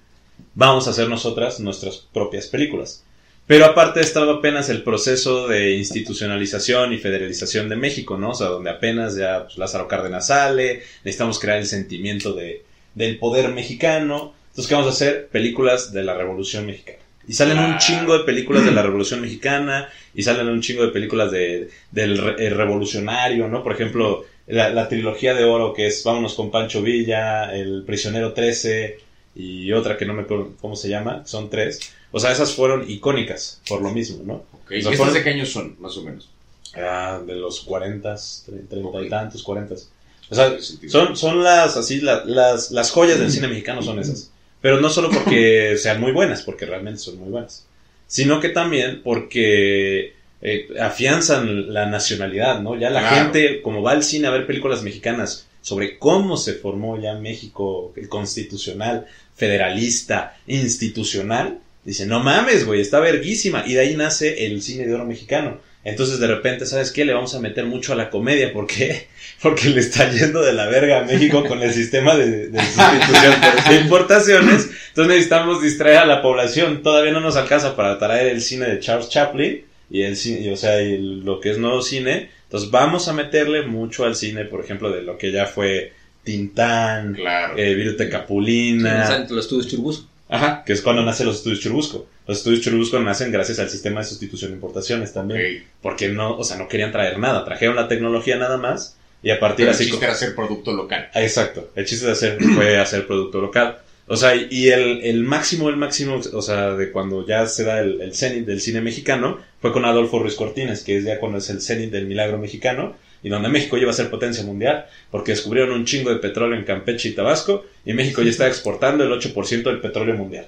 Vamos a hacer nosotras nuestras propias películas. Pero aparte estaba apenas el proceso de institucionalización y federalización de México, ¿no? O sea, donde apenas ya pues, Lázaro Cárdenas sale, necesitamos crear el sentimiento de, del poder mexicano. Entonces, ¿qué vamos a hacer? Películas de la Revolución Mexicana. Y salen un Claro. chingo de películas de la Revolución Mexicana, y salen un chingo de películas de, del re- eh, revolucionario, ¿no? Por ejemplo, la, la trilogía de oro que es Vámonos con Pancho Villa, El Prisionero 13 y otra que no me acuerdo cómo se llama, son tres. O sea, esas fueron icónicas por lo mismo, ¿no? Ok. O sea, ¿Estas fueron- de qué años son, más o menos? Ah, de los 40, 30 Ok. y tantos, 40. O sea, son, son las, así, la- las, las joyas del cine mexicano son esas. Pero no solo porque <coughs> sean muy buenas, porque realmente son muy buenas, sino que también porque eh, afianzan la nacionalidad, ¿no? Ya la Claro. gente, como va al cine a ver películas mexicanas sobre cómo se formó ya México el constitucional, federalista, institucional, dice, no mames, güey, está verguísima. Y de ahí nace el cine de oro mexicano. Entonces de repente, ¿sabes qué? Le vamos a meter mucho a la comedia. ¿Por qué? <laughs> Porque le está yendo de la verga a México con el sistema de, de <laughs> sustitución de importaciones. Entonces necesitamos distraer a la población. Todavía no nos alcanza para traer el cine de Charles Chaplin y el cine, y, o sea, y lo que es nuevo cine. Entonces vamos a meterle mucho al cine, por ejemplo, de lo que ya fue Tintán, Claro. eh, Capulina. Salen los estudios Churbus. Ajá, que es cuando nacen los estudios Churubusco. Los estudios Churubusco nacen gracias al sistema de sustitución de importaciones también. Porque no, o sea, no querían traer nada. Trajeron la tecnología nada más y a partir Pero el así... chiste co- era hacer producto local. Ah, Exacto. El chiste de hacer fue <clears throat> hacer producto local. O sea, y el, el máximo, el máximo, o sea, de cuando ya se da el, el cenit del cine mexicano, fue con Adolfo Ruiz Cortines, que es ya cuando es el cenit del milagro mexicano, y donde México lleva a ser potencia mundial, porque descubrieron un chingo de petróleo en Campeche y Tabasco, y México ya está <laughs> exportando el 8% del petróleo mundial.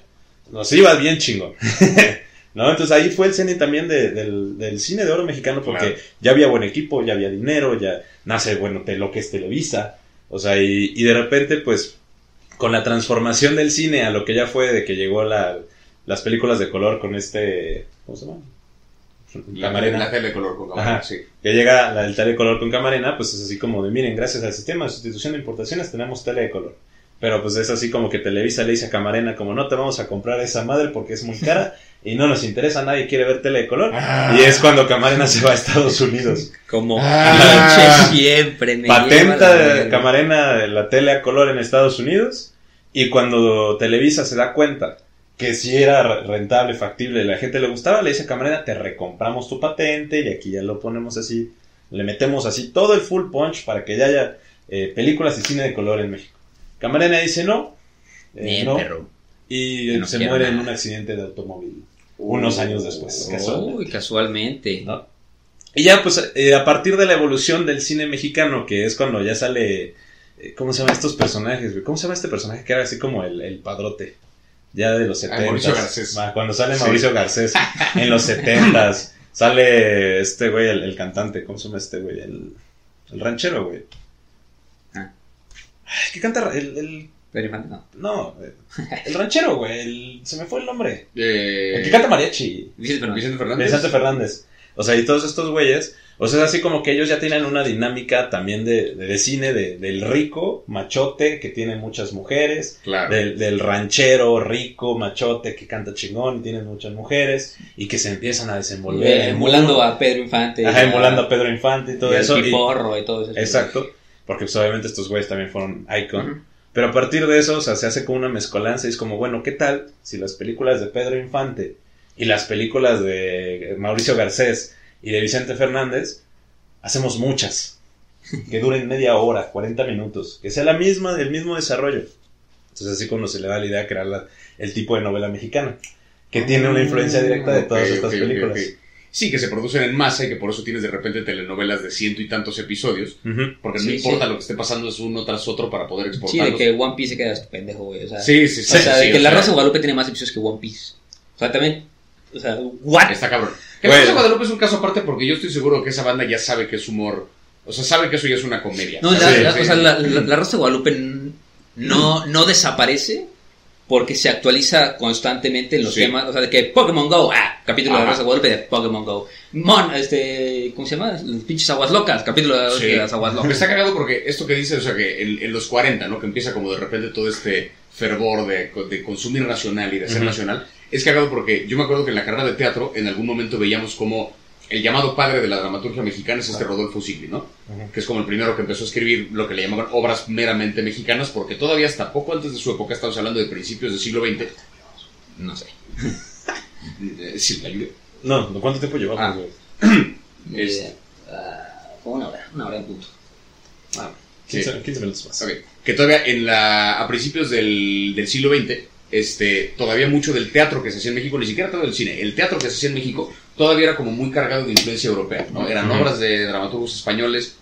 Nos iba bien chingo. <laughs> ¿No? Entonces ahí fue el cenit también de- del, del cine de oro mexicano, porque Claro. ya había buen equipo, ya había dinero, ya nace, bueno, te- lo que es Televisa. O sea, y, y de repente, pues, con la transformación del cine a lo que ya fue de que llegó la, las películas de color con este, ¿cómo se llama? La, Camarena. de color con camarena, Ajá. sí. Que llega la, el tele de color con camarena, pues es así como de, miren, gracias al sistema de sustitución de importaciones tenemos tele de color. Pero pues es así como que Televisa le dice a Camarena, como no te vamos a comprar esa madre porque es muy cara y no nos interesa, nadie quiere ver tele de color. Ah. Y es cuando Camarena se va a Estados Unidos. <laughs> Como Ah. siempre me lleva la Patenta de. Camarena la tele a color en Estados Unidos y cuando Televisa se da cuenta que si era re- rentable, factible, la gente le gustaba, le dice a Camarena, te recompramos tu patente y aquí ya lo ponemos así, le metemos así todo el full punch para que ya haya eh, películas y cine de color en México. Camarena dice no, eh, Bien, no, perro. y no se muere en un accidente de automóvil unos años después. casualmente. Uy, casualmente. ¿no? Y ya, pues, eh, a partir de la evolución del cine mexicano, que es cuando ya sale, eh, ¿cómo se llaman estos personajes? ¿Cómo se llama este personaje que era así como el, el padrote? Ya de los Ah, 70. Mauricio Garcés. Cuando sale Sí. Mauricio Garcés en los 70 <laughs> sale este güey, el, el cantante, ¿cómo se llama este güey? El, el ranchero, güey. Ah. ¿qué canta? El, el- no. no, eh, el ranchero, güey. el- se me fue el nombre. Eh, El que canta mariachi. Vicente Fernández. Vicente Fernández. Vicente Fernández. O sea, y todos estos güeyes, o sea, es así como que ellos ya tienen una dinámica también de, de, de cine de- del rico, machote, que tiene muchas mujeres, Claro. del, del ranchero rico, machote, que canta chingón y tiene muchas mujeres, y que se empiezan a desenvolver. en el emulando mundo. a Pedro Infante. Ajá, y emulando a Pedro Infante y todo y eso. y- Piporro y todo eso. Exacto, porque pues, obviamente estos güeyes también fueron icon. Pero a partir de eso, o sea, se hace como una mezcolanza y es como, bueno, ¿qué tal si las películas de Pedro Infante y las películas de Mauricio Garcés y de Vicente Fernández hacemos muchas? Que duren media hora, 40 minutos, que sea la misma, el mismo desarrollo. Entonces así como se le da la idea de crear la- el tipo de novela mexicana, que tiene una influencia directa de todas estas películas. Sí, que se producen en masa y que por eso tienes de repente telenovelas de ciento y tantos episodios. Porque Sí, no importa sí. lo que esté pasando, es uno tras otro para poder Sí, exportarlos. de que One Piece se queda pendejo, güey. O sea, Sí, sí, sí. o sea, sí, de que o La sea, Rosa de Guadalupe tiene más episodios que One Piece. O sea, también. O sea, ¿what? Está cabrón. Que Bueno. La Rosa de Guadalupe es un caso aparte porque yo estoy seguro que esa banda ya sabe que es humor. O sea, sabe que eso ya es una comedia. No, la, la- o sea, la, la- la Rosa de Guadalupe no, no desaparece porque se actualiza constantemente en los Sí. temas. O sea, de que Pokémon Go, ah, capítulo de la. Rosa de Guadalupe de Pokémon Go. Mon, este, ¿cómo se llama? Los pinches aguas locas, capítulo de, Sí. de las aguas Me locas. está cagado porque esto que dice, o sea, que en, en los 40, ¿no? Que empieza como de repente todo este fervor de, de consumir nacional y de ser nacional. Es cagado porque yo me acuerdo que en la carrera de teatro en algún momento veíamos como el llamado padre de la dramaturgia mexicana es este Rodolfo Sigli, ¿no? Ujú. Que es como el primero que empezó a escribir lo que le llamaban obras meramente mexicanas porque todavía hasta poco antes de su época, estamos hablando de principios del siglo XX. No sé. <laughs> Sí, la ayudé. No, ¿cuánto tiempo llevamos? Ah. <clears throat> Ah, una hora, una hora en punto. Ah, 15, 15 minutos más. Ok. Que todavía en la, a principios del, del siglo XX, este, todavía mucho del teatro que se hacía en México, ni siquiera todo el cine, el teatro que se hacía en México todavía era como muy cargado de influencia europea, ¿no? Eran obras de dramaturgos españoles.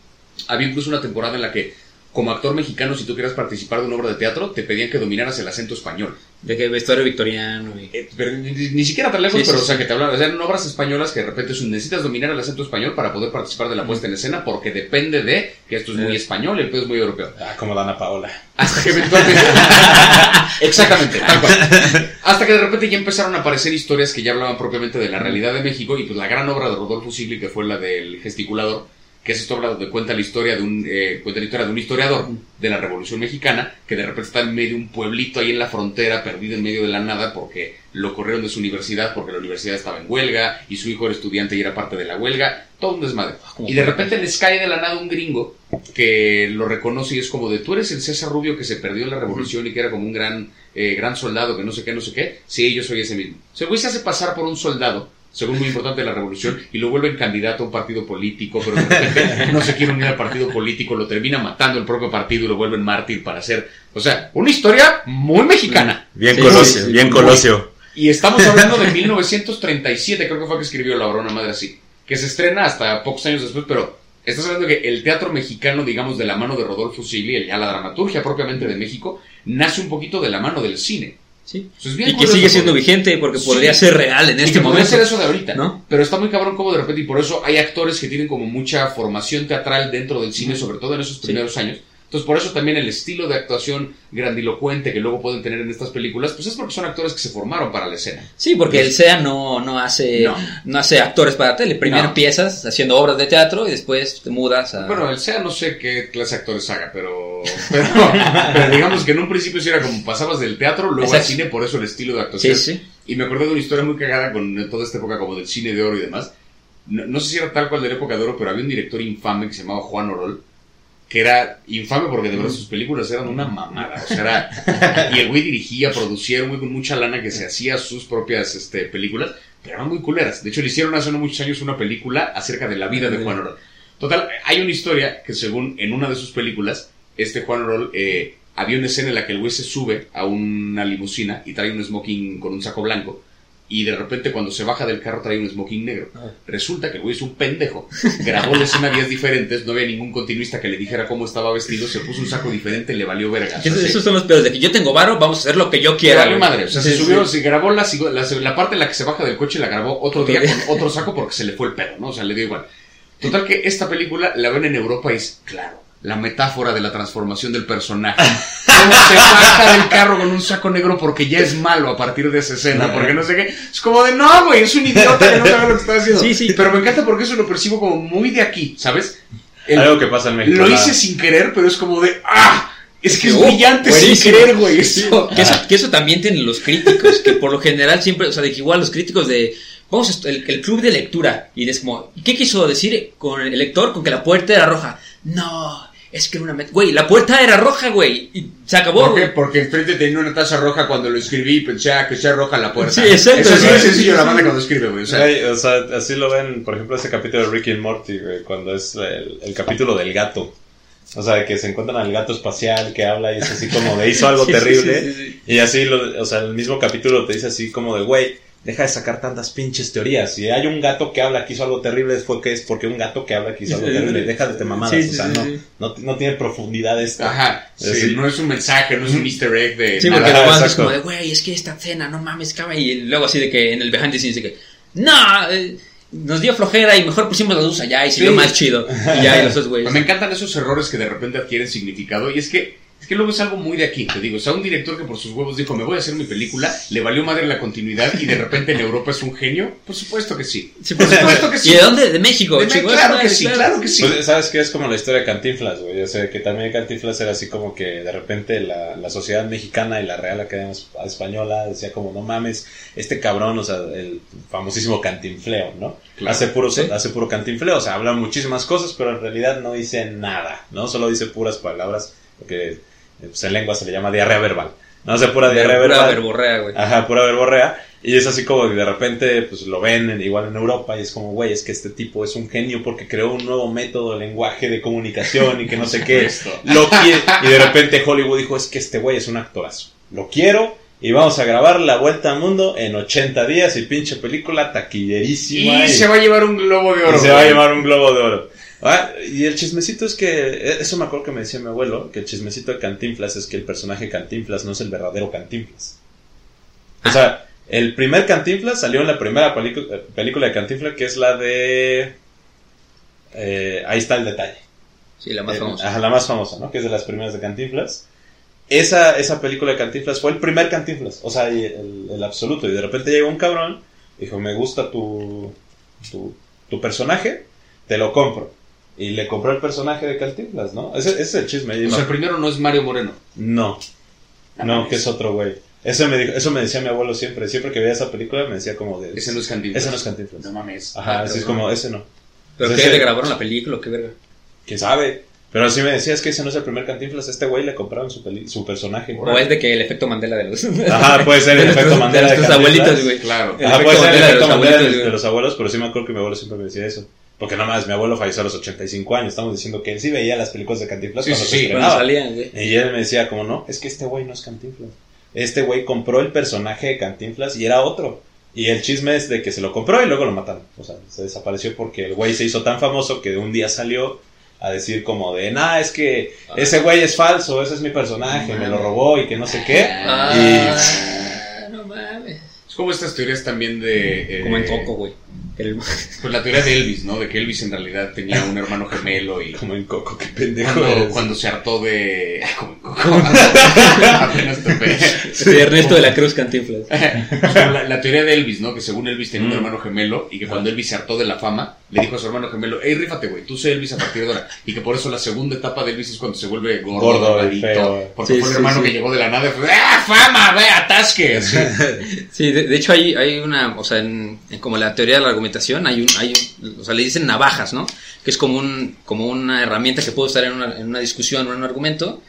Había incluso una temporada en la que, como actor mexicano, si tú querías participar de una obra de teatro, te pedían que dominaras el acento español. De que vestuario victoriano y... Eh, pero ni, ni siquiera tan lejos, Sí, pero sí, o sea, que te hablaban, o sea, eran obras españolas que de repente son, necesitas dominar el acento español para poder participar de la puesta en escena porque depende de que esto es muy Eh. español y el pedo es muy europeo. Ah, como Dana Paola. Hasta que eventualmente. <laughs> Exactamente, tal cual. Hasta que de repente ya empezaron a aparecer historias que ya hablaban propiamente de la realidad de México y pues la gran obra de Rodolfo Sigli, que fue la del gesticulador, que es esta obra donde cuenta la historia de un, eh, cuenta la historia de un historiador de la Revolución Mexicana, que de repente está en medio de un pueblito ahí en la frontera, perdido en medio de la nada, porque lo corrieron de su universidad, porque la universidad estaba en huelga, y su hijo era estudiante y era parte de la huelga, todo un desmadre. como Y de repente les cae de la nada un gringo que lo reconoce y es como de tú eres el César Rubio que se perdió en la revolución y que era como un gran, eh, gran soldado que no sé qué, no sé qué. Sí, yo soy ese mismo. O sea, el güey se hace pasar por un soldado, según muy importante de la revolución, y lo vuelven candidato a un partido político, pero de repente no se quiere unir al partido político, lo termina matando el propio partido y lo vuelven mártir para hacer, o sea, una historia muy mexicana. Bien Sí, Colosio, sí, sí. bien Colosio. Y estamos hablando de 1937, creo que fue que escribió La Brona Madre así, que se estrena hasta pocos años después, pero estás hablando de que el teatro mexicano, digamos, de la mano de Rodolfo Sigli, el- ya la dramaturgia propiamente de México, nace un poquito de la mano del cine. Sí. Eso es bien Y que sigue siendo vigente porque Sí. podría ser real en y este que podría momento. ser eso de ahorita, ¿no? Pero está muy cabrón como de repente, y por eso hay actores que tienen como mucha formación teatral dentro del cine, sobre todo en esos primeros años. Entonces, por eso también el estilo de actuación grandilocuente que luego pueden tener en estas películas, pues es porque son actores que se formaron para la escena. Sí, porque el SEA no, no hace No. no. hace actores para tele. Primero No. empiezas haciendo obras de teatro y después te mudas a... Bueno, el SEA no sé qué clase de actores haga, pero, pero, pero digamos que en un principio sí era como pasabas del teatro, luego al cine, por eso el estilo de sí, actuación. sí. Y me acordé de una historia muy cagada con toda esta época como del cine de oro y demás. No, no sé si era tal cual de la época de oro, pero había un director infame que se llamaba Juan Orol, que era infame porque de verdad sus películas eran una mamada. O sea, era, y el güey dirigía, producía, era un güey con mucha lana que se hacía sus propias este, películas, pero eran muy culeras. De hecho, le hicieron hace no muchos años una película acerca de la vida de Juan Orol. Total, hay una historia que según en una de sus películas, este Juan Orol, eh, había una escena en la que el güey se sube a una limusina y trae un smoking con un saco blanco. Y de repente cuando se baja del carro trae un smoking negro. Resulta que el güey es un pendejo. Grabó la escena días diferentes, no había ningún continuista que le dijera cómo estaba vestido, se puso un saco diferente, le valió verga. O sea, Esos, son los peores de que yo tengo varo, vamos a hacer lo que yo quiera. güey. madre. O sea, Sí, se sí. subió, se grabó la, la, la parte en la que se baja del coche, la grabó otro día día. con otro saco porque se le fue el pedo, ¿no? O sea, le dio igual. Total que esta película la ven en Europa y es, claro, la metáfora de la transformación del personaje. Cómo se baja del carro con un saco negro porque ya es malo a partir de esa escena, porque no sé qué. Es como de, no, güey, es un idiota que no sabe lo que está haciendo. Sí, sí. Pero me encanta porque eso lo percibo como muy de aquí, ¿sabes? El- Algo que pasa en México. lo hice sin querer, pero es como de, ¡ah! Es que es Oh, brillante sin buenísimo. querer, güey. Eso. Que eso, que eso también tienen los críticos, que por lo general siempre, o sea, de que igual los críticos de, vamos, el, el club de lectura, y es como, ¿qué quiso decir con el lector? Con que la puerta era roja. No, es que era una... Güey, la puerta era roja, güey, y se acabó. ¿Por qué? güey. Porque enfrente tenía una taza roja cuando lo escribí y pensé ah, que sea roja la puerta. Sí, exacto, Eso sí es sencillo la banda cuando escribe, güey. O sea, Güey, o sea, así lo ven, por ejemplo, ese capítulo de Ricky and Morty, güey, cuando es el, el capítulo del gato. O sea, de que se encuentran al gato espacial que habla y es así como de hizo algo <laughs> Sí, sí, terrible. sí, sí, Y así, lo, o sea, el mismo capítulo te dice así como de, güey, deja de sacar tantas pinches teorías. Si hay un gato que habla que hizo algo terrible, fue que es porque un gato que habla que hizo algo terrible. Deja de te mamadas, Sí, sí, o sea, sí, no, sí. no, no tiene profundidad esto. ajá. Es sí, decir, no es un mensaje, no es un easter egg de Sí, nada. porque Ajá, nomás es como de, güey, es que esta cena, no mames, cabrón. Y luego así de que en el behind the scenes de que, no, eh, nos dio flojera y mejor pusimos la luz allá y se Sí. vio más chido. Y ya, y los dos güeyes. <laughs> Me encantan esos errores que de repente adquieren significado y es que es que luego es algo muy de aquí, te digo, o sea, un director que por sus huevos dijo, me voy a hacer mi película, le valió madre la continuidad y de repente en Europa es un genio, por supuesto que sí. Sí, por supuesto que sí. ¿Y de dónde? De México. De- claro que sí, claro que sí. Pues, ¿Sabes qué? Es como la historia de Cantinflas, güey. O sea, que también Cantinflas era así como que de repente la, la sociedad mexicana y la Real Academia Es- Española decía como, no mames, este cabrón, o sea, el famosísimo cantinfleo, ¿no? Claro. Hace, puro, Sí. hace puro cantinfleo, o sea, habla muchísimas cosas, pero en realidad no dice nada, ¿no? Solo dice puras palabras, porque eh, pues, en lengua se le llama diarrea verbal. No hace pura diarrea Pura verbal. verborrea, güey. Ajá, pura verborrea. Y es así como que de repente pues lo ven en- igual en Europa y es como, güey, es que este tipo es un genio porque creó un nuevo método de lenguaje de comunicación y que no sé <laughs> qué. Lo. <laughs> Y de repente Hollywood dijo, es que este güey es un actorazo. Lo quiero y vamos a grabar La Vuelta al Mundo en 80 días y pinche película taquillerísima. Y se va a llevar un globo de y oro. se va a llevar un globo de oro. Ah, y el chismecito es que, eh, eso me acuerdo que me decía mi abuelo, que el chismecito de Cantinflas es que el personaje Cantinflas no es el verdadero Cantinflas. O sea, el primer Cantinflas salió en la primera eh, película de Cantinflas, que es la de... eh, ahí está el detalle. Sí, la más Eh, famosa. ajá, la más famosa, ¿no? Que es de las primeras de Cantinflas. Esa, esa película de Cantinflas fue el primer Cantinflas, o sea, el, el absoluto. Y de repente llegó un cabrón, dijo, me gusta tu, tu, tu personaje, te lo compro. Y le compró el personaje de Cantinflas, ¿no? Ese, ese es el chisme. O sea, el no, primero no es Mario Moreno. no, no, que es otro güey. Eso me, dijo, eso me decía mi abuelo siempre. Siempre que veía esa película me decía como de... Ese no es Cantinflas. Ese no es Cantinflas. mames. Ajá, así es como, ese no. ¿Pero Ese- qué? ¿Le grabaron la película qué verga? ¿Quién sabe? Pero así me decía, es que ese no es el primer Cantinflas. Este güey le compraron su, peli- su personaje. O es de que el efecto Mandela de los... <laughs> Ajá, puede ser el <laughs> de efecto Mandela de de nuestros Cantinflas. abuelitos, güey. Claro. El Ajá, puede ser el de efecto los Mandela de, de los abuelos, pero sí me acuerdo que mi abuelo siempre me decía eso. Porque nada más, mi abuelo falleció a los 85 años. Estamos diciendo que él sí veía las películas de Cantinflas Sí, cuando sí, se sí, Cuando estrenaba. salían. Y él me decía, como no, es que este güey no es Cantinflas. Este güey compró el personaje de Cantinflas y era otro. Y el chisme es de que se lo compró y luego lo mataron. O sea, se desapareció porque el güey se hizo tan famoso que de un día salió a decir como de, nah, es que ese güey es falso, ese es mi personaje, me lo robó y que no sé qué. Ah, no mames. Es como estas teorías también de... eh, Como en Coco, güey. El- Pues la teoría de Elvis, ¿no? De que Elvis en realidad tenía un hermano gemelo y... Como en Coco, qué pendejo. Cuando, cuando se hartó de... <laughs> Ay, como en Coco. Apenas topé. Sí, Ernesto de la Cruz Cantinflas. la, la teoría de Elvis, ¿no? Que según Elvis tenía un Mm. hermano gemelo y que cuando Elvis se hartó de la fama, le dijo a su hermano gemelo, hey, rífate, güey, tú sé Elvis a partir de ahora. Y que por eso la segunda etapa de Elvis es cuando se vuelve gordo, Gordo y feo. Porque Sí, fue el sí, hermano sí. que llegó de la nada y fue, ¡ah, fama, ve, atasque! <laughs> Sí, de, de hecho hay, hay una, o sea, en, en como la teoría de la argumentación, hay un, hay un- o sea, le dicen navajas, ¿no? Que es como un, como una herramienta que puede estar en una, en una discusión o en un argumento,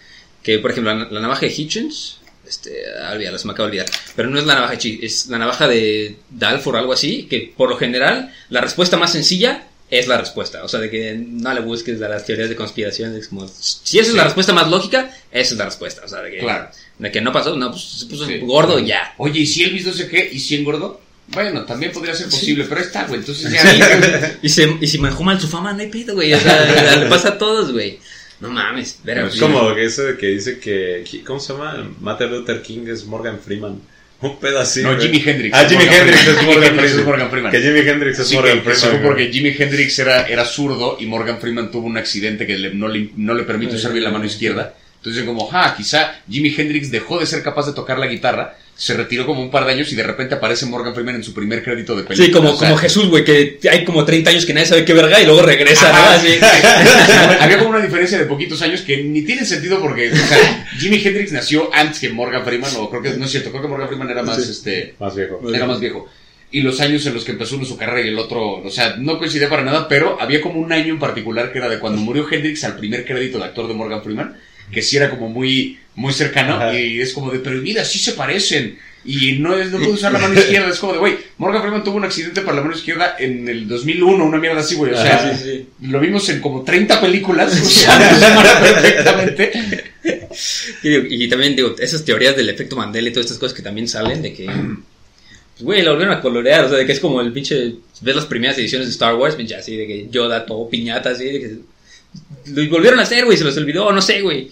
que por ejemplo la, la navaja de Hitchens, este, olvídalo, se me acaba de olvidar, pero no es la navaja de es la navaja de Dalford o algo así, que por lo general la respuesta más sencilla es la respuesta, o sea, de que no le busques a las teorías de conspiración, es como, si esa es la respuesta más lógica, esa es la respuesta, o sea, de que, Claro. de que no pasó, no, pues se puso Sí. gordo ya. Oye, ¿y si Elvis no sé qué? ¿Y si engordó? Bueno, también podría ser posible, pero está, güey. Entonces ya... <laughs> Y, se, y si manejó mal su fama, no hay pedo, güey. O sea, <laughs> le pasa a todos, güey. No mames. Verga, Es como que ese de que dice que, ¿cómo se llama? Martin Luther King es Morgan Freeman. Un pedo así. no. Jimi Hendrix. Ah, Jimi Hendrix es Morgan Freeman. Morgan Freeman. Que Jimi Hendrix es Sí, Morgan que, que Freeman. güey. porque Jimi Hendrix era, era zurdo y Morgan Freeman tuvo un accidente que le- no, le, no le permite usar bien la mano izquierda. Entonces como, ah, quizá Jimi Hendrix dejó de ser capaz de tocar la guitarra, se retiró como un par de años y de repente aparece Morgan Freeman en su primer crédito de película. Sí, como, O sea, como Jesús, güey, que hay como 30 años que nadie sabe qué verga y luego regresa, ¿no? Ajá, sí. <laughs> Había como una diferencia de poquitos años que ni tiene sentido porque, o sea, Jimi Hendrix nació antes que Morgan Freeman, o creo que no es cierto, creo que Morgan Freeman era más, este, Más viejo. era más viejo. Y los años en los que empezó uno su carrera y el otro, o sea, no coincidía para nada, pero había como un año en particular que era de cuando murió Hendrix al primer crédito de actor de Morgan Freeman, que sí era como muy, muy cercano, Ajá. y es como de, pero mira, sí se parecen. Y no, es, no puede usar la mano <laughs> izquierda, es como de, güey, Morgan Freeman tuvo un accidente para la mano izquierda en el 2001, una mierda así, güey, o sea, Ajá, sí, lo vimos en como 30 películas, <laughs> esa mano perfectamente. Y, y también digo, esas teorías del efecto Mandela y todas estas cosas que también salen de que, pues, güey, la volvieron a colorear, o sea, de que es como el pinche, ves las primeras ediciones de Star Wars, pinche así, de que Yoda todo piñata, así, de que lo volvieron a hacer, güey, se los olvidó, no sé, güey.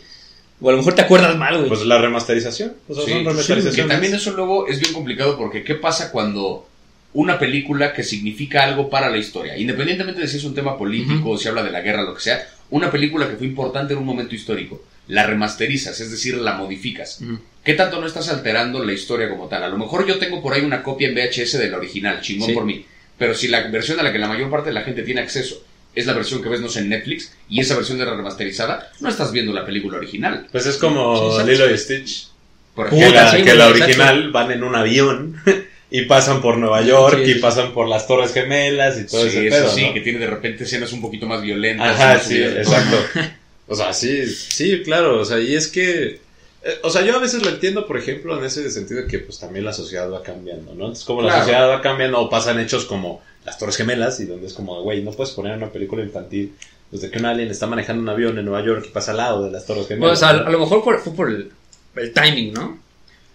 O a lo mejor te acuerdas mal, güey. Pues la remasterización. O sea, Sí, son sí, remasterizaciones. que también eso luego es bien complicado porque ¿qué pasa cuando una película que significa algo para la historia, independientemente de si es un tema político o si habla de la guerra, lo que sea, una película que fue importante en un momento histórico, la remasterizas, es decir, la modificas. ¿Qué tanto no estás alterando la historia como tal? A lo mejor yo tengo por ahí una copia en VHS de la original, chingón Sí. por mí. Pero si la versión a la que la mayor parte de la gente tiene acceso es la versión que ves, no sé, en Netflix, y esa versión de la remasterizada, no estás viendo la película original. Pues es como Sí, Lilo y Stitch. Por Puta, Que ejemplo, la, sí, que la exacto. original van en un avión <laughs> y pasan por Nueva York Sí, y pasan por las Torres Gemelas y todo sí, ese eso pedo, sí, ¿no? que tiene de repente escenas un poquito más violentas. Ajá, sí, exacto. <laughs> O sea, sí, sí, claro, o sea, y es que, eh, o sea, yo a veces lo entiendo, por ejemplo, en ese sentido de que pues también la sociedad va cambiando, ¿no? Entonces, como la sociedad va cambiando o pasan hechos como las Torres Gemelas y donde es como, güey, no puedes poner una película infantil desde que un alien está manejando un avión en Nueva York y pasa al lado de las Torres Bueno, Gemelas. o sea, a, lo mejor por- fue por el, el timing, ¿no?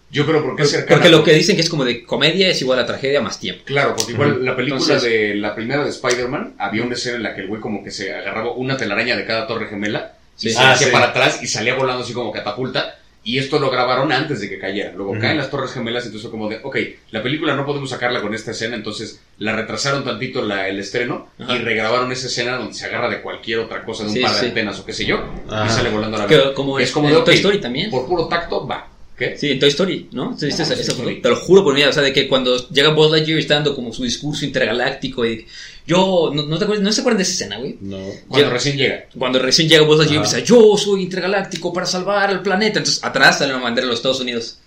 Yo creo porque es cercana. Porque lo que dicen que es como de comedia es igual a tragedia más tiempo. Claro, porque igual la película Entonces- de la primera de Spider-Man había una escena en la que el güey como que se agarraba una telaraña de cada torre gemela Sí. y se Ah, hacía sí. para atrás y salía volando así como catapulta. Y esto lo grabaron antes de que cayera. Luego caen las torres gemelas y entonces como de, ok, la película no podemos sacarla con esta escena, entonces la retrasaron tantito la- el estreno y regrabaron esa escena donde se agarra de cualquier otra cosa, de un Sí, par sí. de antenas o qué sé yo, y sale volando a la vez. como es como de, ok, Toy Story también. Por puro tacto, va. ¿Qué? Sí, en Toy Story, ¿no? ¿Sí viste Ah, esa- Toy esa Story. foto? Te lo juro por mi vida, o sea, de que cuando llega Buzz Lightyear está dando como su discurso intergaláctico y yo, ¿no, no te acuerdas, no se acuerdan de esa escena, güey? No. Cuando recién llega. Cuando recién llega Buzz Lightyear dice, yo soy intergaláctico para salvar al planeta. Entonces atrás sale una bandera de los Estados Unidos.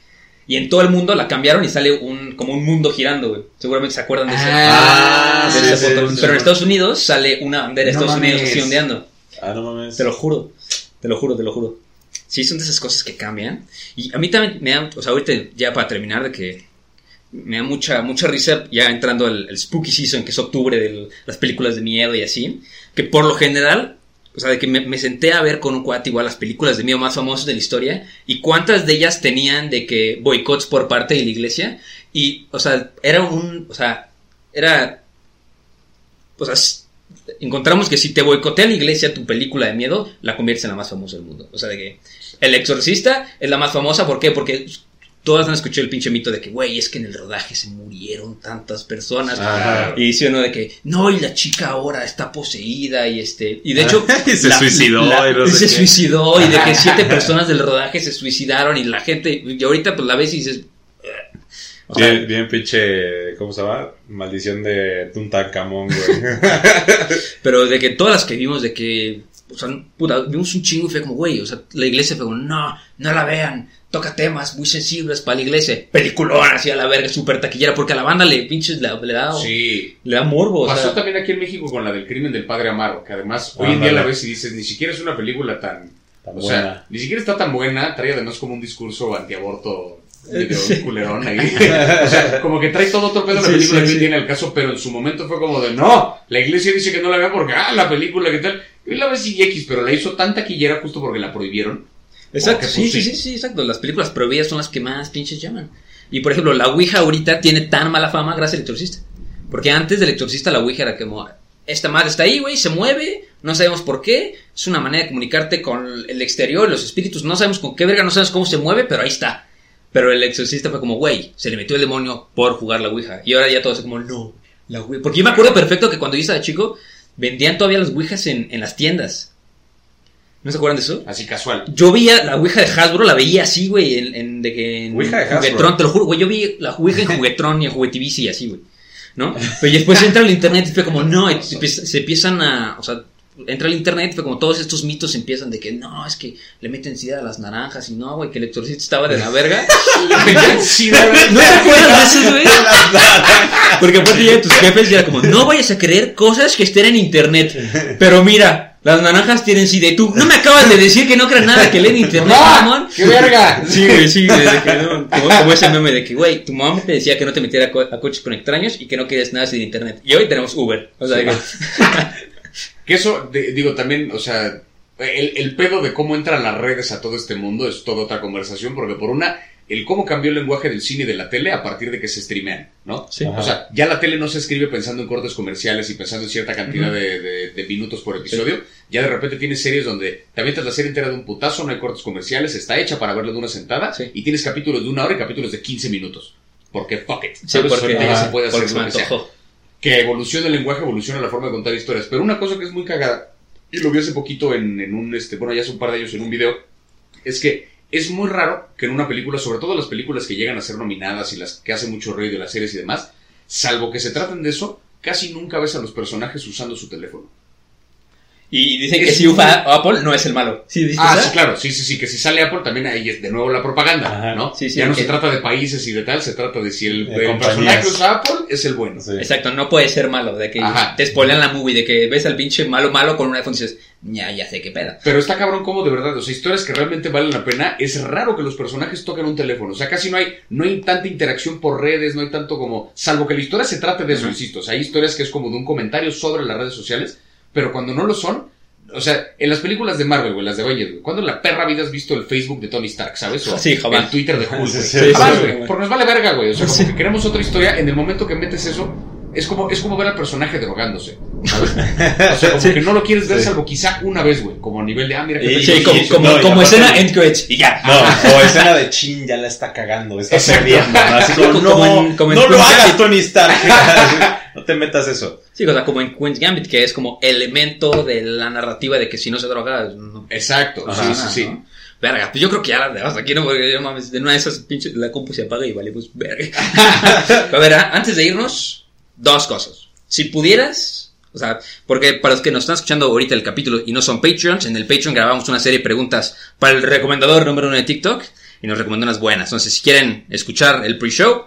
Y en todo el mundo la cambiaron y sale un, como un mundo girando, güey. Seguramente se acuerdan de esa, Ah, de sí, esa sí, foto. sí, Pero en. Estados Unidos sale una bandera de No Estados Unidos así ondeando. Ah, no mames. Te lo juro, te lo juro, te lo juro. Sí, son de esas cosas que cambian. Y a mí también me da, o sea, ahorita ya para terminar, de que me da mucha, mucha risa ya entrando el Spooky Season, que es octubre de las películas de miedo y así, que por lo general, o sea, de que me, senté a ver con un cuate igual las películas de miedo más famosas de la historia y cuántas de ellas tenían de que boicots por parte de la iglesia y, o sea, era un, o sea, era, o sea, encontramos que si te boicotea la iglesia tu película de miedo, la conviertes en la más famosa del mundo. O sea, de que El Exorcista es la más famosa, ¿por qué? Porque todas han escuchado el pinche mito de que, güey, es que en el rodaje se murieron tantas personas. Ajá. Y dice uno de que, no, y la chica ahora está poseída y este, y de hecho... <laughs> Y se suicidó y no sé se qué. suicidó y de que siete <laughs> personas del rodaje se suicidaron y la gente, y ahorita pues la ves y dices... O sea, Bien, pinche, ¿cómo se llama? Maldición de Tuntancamón, güey. <laughs> Pero de que todas las que vimos, de que, o sea, puta, vimos un chingo y fue como, güey, o sea, la iglesia fue como, no, no la vean, toca temas muy sensibles para la iglesia. Peliculón así a la verga, súper taquillera, porque a la banda le pinches le, le da, Sí. le da morbo, o Pasó sea. también aquí en México con la del crimen del padre Amaro, que además hoy en día la ves y dices, ni siquiera es una película tan... Tan o buena. sea, ni siquiera está tan buena, trae además como un discurso antiaborto <laughs> Sí. culerón ahí. o sea, como que trae todo otro pedo la Sí, película sí, que tiene el caso, pero en su momento fue como de, no, la iglesia dice que no la vea porque, ah, la película, ¿qué tal? Y la ves y X, pero la hizo tan taquillera justo porque la prohibieron. Exacto, sí, pues, sí, sí, sí, exacto. Las películas prohibidas son las que más pinches llaman. Y por ejemplo, la Ouija ahorita tiene tan mala fama gracias al exorcista. Porque antes del exorcista la Ouija era como, esta madre está ahí, güey, se mueve, no sabemos por qué, es una manera de comunicarte con el exterior, los espíritus, no sabemos con qué verga, no sabemos cómo se mueve, pero ahí está. Pero el exorcista fue como, güey, se le metió el demonio por jugar la Ouija. Y ahora ya todos como, no, la Ouija. Porque yo me acuerdo perfecto que cuando yo estaba chico, vendían todavía las Ouijas en, en las tiendas. ¿No se acuerdan de eso? Así casual. Yo veía la Ouija de Hasbro, la veía así, güey, en, en- de que en Ouija de Hasbro. Te lo juro, güey, yo vi la Ouija en <laughs> Juguetron y en Juguetivici y así, güey, ¿no? <laughs> Pero después entra al internet y fue como, no, se empiezan a, o sea, entra al internet y fue como todos estos mitos empiezan de que, no, es que le meten sida a las naranjas y no, güey, que el exorcista estaba de la verga. <laughs> Sí, de. ¿No te acuerdas de eso, güey? <laughs> Porque aparte ya tus jefes ya era como, no vayas a creer cosas que estén en internet. Pero mira, las naranjas tienen sida y tú, no me acabas de decir que no creas nada que leen en internet, mamón. ¡Qué verga! Sí, güey, sí, güey, de que no, como, como ese meme de que, güey, tu mamá te decía que no te metiera a, co- a coches con extraños y que no querías nada sin internet. Y hoy tenemos Uber. O sea, de que- <laughs> Que eso, de- digo, también, o sea, el, el pedo de cómo entran las redes a todo este mundo es toda otra conversación, porque por una, el cómo cambió el lenguaje del cine y de la tele a partir de que se streamean, ¿no? Sí. O sea, ya la tele no se escribe pensando en cortes comerciales y pensando en cierta cantidad de, de- de minutos por episodio. Ya de repente tienes series donde te avientas la serie entera de un putazo, no hay cortes comerciales, está hecha para verlo de una sentada Sí. y tienes capítulos de una hora y capítulos de 15 minutos. Porque fuck it. ¿sabes? porque, ya se puede porque hacer lo que evoluciona el lenguaje, evoluciona la forma de contar historias. Pero una cosa que es muy cagada, y lo vi hace poquito en, en un, este, bueno, ya hace un par de años en un video, es que es muy raro que en una película, sobre todo las películas que llegan a ser nominadas y las que hacen mucho ruido, las series y demás, salvo que se traten de eso, casi nunca ves a los personajes usando su teléfono. Y dicen que si ufa Apple no es el malo. ¿Sí Ah, sí, claro, sí, sí, sí, que si sale Apple también ahí es de nuevo la propaganda, Ajá. ¿no? Sí, sí, ya no que- se trata de países y de tal, se trata de si el, De el personaje usa Apple es el bueno. Sí. Exacto, no puede ser malo. De que Ajá. te spoilean la movie, de que ves al pinche malo malo con un iPhone y dices, ya, ya sé qué peda. Pero está cabrón como de verdad, o sea, historias que realmente valen la pena, es raro que los personajes toquen un teléfono, o sea, casi no hay, no hay tanta interacción por redes, no hay tanto como, salvo que la historia se trate de eso, insisto, o sea, hay historias que es como de un comentario sobre las redes sociales, pero cuando no lo son, o sea, en las películas de Marvel, güey, las de Avengers, güey, ¿cuándo en la perra vida has visto el Facebook de Tony Stark, sabes? O Sí, jamás. el Twitter de Hulk. Sí, sí, Jamás, sí, güey, porque nos vale verga, güey, o sea, como que queremos otra historia, en el momento que metes eso, es como, es como ver al personaje drogándose, ¿sabes? O sea, como que no lo quieres ver Sí. salvo quizá una vez, güey, como a nivel de, ah, mira qué Y- Sí, como, como, no, como escena end credits y ya. No, <laughs> o escena de chin, ya la está cagando, está Exacto. perdiendo. ¿no? Así como, <laughs> Como no, en- como en no lo hagas. Tony Stark. <laughs> te metas eso. Sí, o sea, como en Queen's Gambit, que es como elemento de la narrativa de que si no se droga, no Exacto, Ajá. sí, sí, sí. ¿no? Verga, pues yo creo que ya la dejamos aquí, ¿no? Porque yo mames, de una de esas pinches, la compu se apaga y vale, pues verga. <laughs> a ver, antes de irnos, dos cosas. Si pudieras, o sea, porque para los que nos están escuchando ahorita el capítulo y no son Patreons, en el Patreon grabamos una serie de preguntas para el recomendador número uno de TikTok y nos recomendó unas buenas. Entonces, si quieren escuchar el pre-show,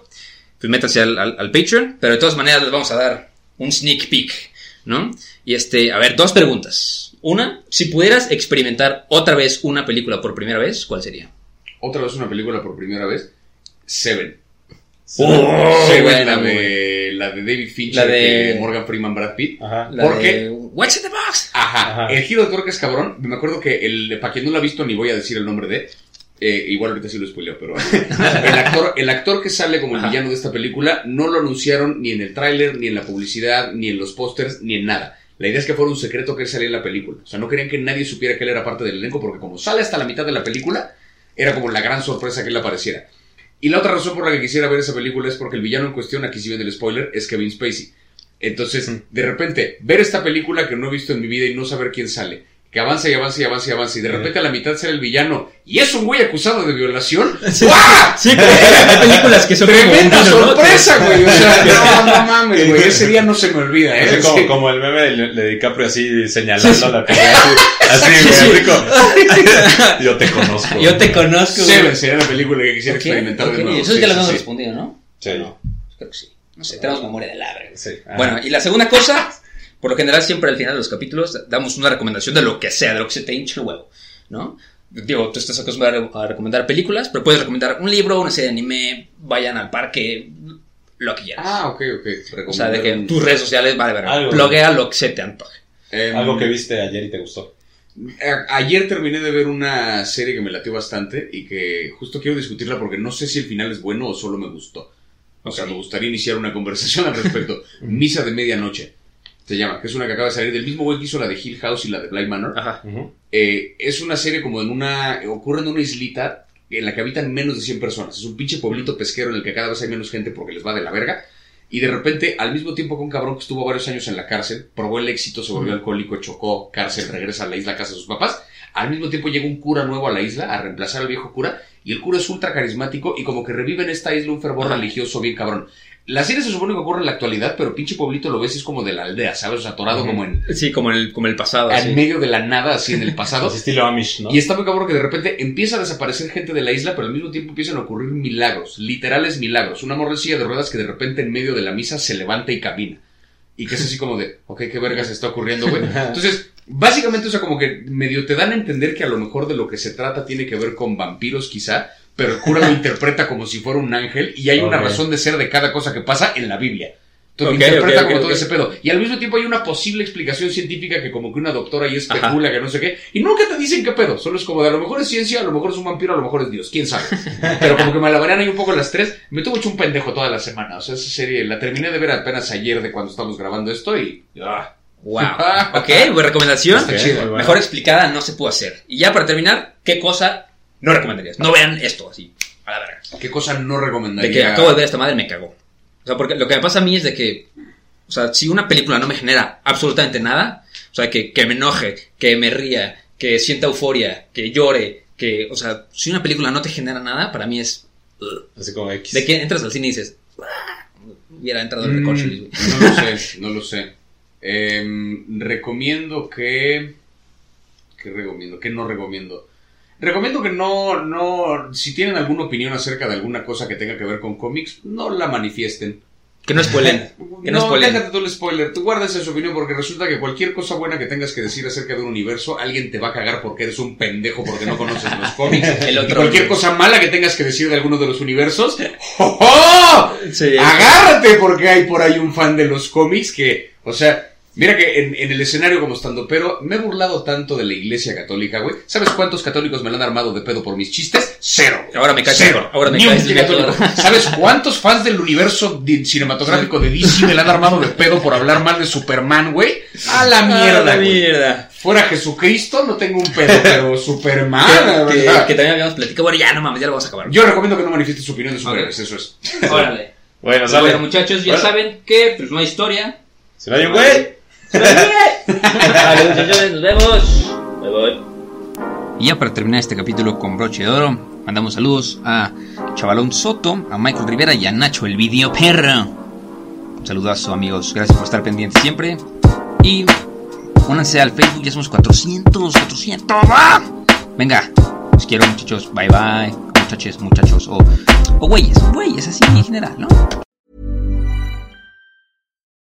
pues métanse al, al, al Patreon, pero de todas maneras les vamos a dar un sneak peek, ¿no? Y este, a ver, dos preguntas. Una, si pudieras experimentar otra vez una película por primera vez, ¿cuál sería? Otra vez una película por primera vez, Seven. Oh, Seven, buena, la, de, la de David Fincher, La de- Morgan Freeman, Brad Pitt. Ajá. La ¿Por de? What's in the box? Ajá. Ajá. El giro de tuerca es cabrón. Me acuerdo que el, para quien no lo ha visto, ni voy a decir el nombre de. Eh, igual ahorita sí lo spoileo, pero <laughs> el actor, el actor que sale como el villano de esta película no lo anunciaron ni en el tráiler, ni en la publicidad, ni en los pósters, ni en nada. La idea es que fuera un secreto que él salía en la película. O sea, no querían que nadie supiera que él era parte del elenco, porque como sale hasta la mitad de la película, era como la gran sorpresa que él apareciera. Y la otra razón por la que quisiera ver esa película es porque el villano en cuestión, aquí si viene el spoiler, es Kevin Spacey. Entonces, de repente, ver esta película que no he visto en mi vida y no saber quién sale, que avanza y avanza y avanza y avanza, y de repente a la mitad sale el villano y es un güey acusado de violación. <laughs> ¡guau! Sí, pero hay películas que son como ¡Tremenda sorpresa, güey! O sea, <laughs> no, no mames, güey. Ese día no se me olvida, ¿eh? Como, Sí. como el meme de, de DiCaprio así señalando la pelea. Así, así Sí, güey, sí. rico. <laughs> Yo te conozco. Yo te conozco. güey. Seven sería la película que quisiera experimentar de nuevo. Eso es Sí, que lo sí, hemos sí. respondido, ¿no? Sí. No, creo que sí. No sé, tenemos memoria de la verga. Sí. Ajá. Bueno, y la segunda cosa, por lo general siempre al final de los capítulos damos una recomendación de lo que sea, de lo que se te hinche el huevo, ¿no? Digo, tú estás acostumbrado a recomendar películas, pero puedes recomendar un libro, una serie de anime, vayan al parque, lo que quieras. Ah, ok, ok. o sea, de que en tus redes sociales, vale, Algo. bloguea lo que se te antoje. em, Algo que viste ayer y te gustó. A- Ayer terminé de ver una serie que me latió bastante y que justo quiero discutirla porque no sé si el final es bueno o solo me gustó. O sea, me gustaría iniciar una conversación al respecto. <laughs> Misa de Medianoche se llama, que es una que acaba de salir del mismo güey que hizo la de Hill House y la de Blind Manor. Ajá. Eh, es una serie como en una. ocurre en una islita en la que habitan menos de 100 personas. Es un pinche pueblito pesquero en el que cada vez hay menos gente porque les va de la verga. Y de repente, al mismo tiempo que un cabrón que estuvo varios años en la cárcel, probó el éxito, se volvió alcohólico, chocó, cárcel, regresa a la isla a casa de sus papás. Al mismo tiempo llega un cura nuevo a la isla a reemplazar al viejo cura. Y el cura es ultra carismático y como que revive en esta isla un fervor religioso bien cabrón. La serie se supone que ocurre en la actualidad, pero pinche pueblito lo ves y es como de la aldea, ¿sabes? Atorado como en, Sí, como el, como el pasado. en sí. medio de la nada, así en el pasado. <laughs> Así estilo Amish, ¿no? Y está muy cabrón que de repente empieza a desaparecer gente de la isla, pero al mismo tiempo empiezan a ocurrir milagros, literales milagros. Una morra en silla de ruedas que de repente en medio de la misa se levanta y camina. Y que es así como de, ok, qué vergas está ocurriendo, güey. <laughs> Entonces, básicamente, o sea, como que medio te dan a entender que a lo mejor de lo que se trata tiene que ver con vampiros, quizá, pero el cura lo interpreta como si fuera un ángel y hay una Ok. razón de ser de cada cosa que pasa en la Biblia. Entonces, Ok, interpreta ok, ok, como todo ese pedo. Y al mismo tiempo hay una posible explicación científica que como que una doctora ahí especula que no sé qué. Y nunca te dicen qué pedo. Solo es como de a lo mejor es ciencia, a lo mejor es un vampiro, a lo mejor es Dios. ¿Quién sabe? <laughs> Pero como que me la ahí un poco las tres. Me tuvo hecho un pendejo toda la semana. O sea, esa serie la terminé de ver apenas ayer de cuando estamos grabando esto y... ah. Wow. Ok, buena recomendación. Está chido. bueno. Mejor explicada no se pudo hacer. Y ya para terminar, ¿qué cosa no recomendarías? No vean esto así, a la verga. ¿Qué cosa no De recomendaría? que acabo de ver esta madre y me cagó. O sea, porque lo que me pasa a mí es de que, o sea, si una película no me genera absolutamente nada, o sea, que, que me enoje, que me ría, que sienta euforia, que llore, que, o sea, si una película no te genera nada, para mí es... Así como X. De que entras al cine y dices... Hubiera entrado el Mm, güey. No lo sé, no lo sé. Em, recomiendo que... ¿Qué recomiendo? ¿Qué no recomiendo? Recomiendo que no, no, si tienen alguna opinión acerca de alguna cosa que tenga que ver con cómics, no la manifiesten. Que no spoilen. Que no, déjate tú el spoiler. Tú guardas esa opinión porque resulta que cualquier cosa buena que tengas que decir acerca de un universo, alguien te va a cagar porque eres un pendejo porque no conoces los <laughs> cómics. El Y cualquier cosa mala que tengas que decir de alguno de los universos, <laughs> ¡oh, oh! Sí. agárrate porque hay por ahí un fan de los cómics que, o sea, mira que en, en el escenario como estando, pero me he burlado tanto de la iglesia católica, güey. ¿Sabes cuántos católicos me la han armado de pedo por mis chistes? Cero. Ahora me caes Cero. ahora me Ni caes católico. <laughs> ¿Sabes cuántos fans del universo cinematográfico de DC me la han armado de pedo por hablar mal de Superman, güey? A la mierda, Ah, la güey. mierda. Fuera Jesucristo no tengo un pedo, pero <laughs> Superman, que, que, también habíamos platicado. Bueno, ya no mames, ya lo vamos a acabar. Yo recomiendo que no manifiestes su opinión de superhéroes, eso es. Órale. Bueno, sale. Bueno, muchachos, ya Bueno. saben que pues no hay historia. Si no hay un güey. Vale, muchachos, nos vemos. Bye bye. Y ya para terminar este capítulo con broche de oro, mandamos saludos a Chavalón Soto, a Michael Rivera y a Nacho el Video Perro. Un saludazo, amigos. Gracias por estar pendientes siempre. Y únanse al Facebook, ya somos 400, 400. ¡va! Venga, los quiero, muchachos. Bye bye. Muchachos, muchachos. O, o güeyes, güeyes, así en general, ¿no?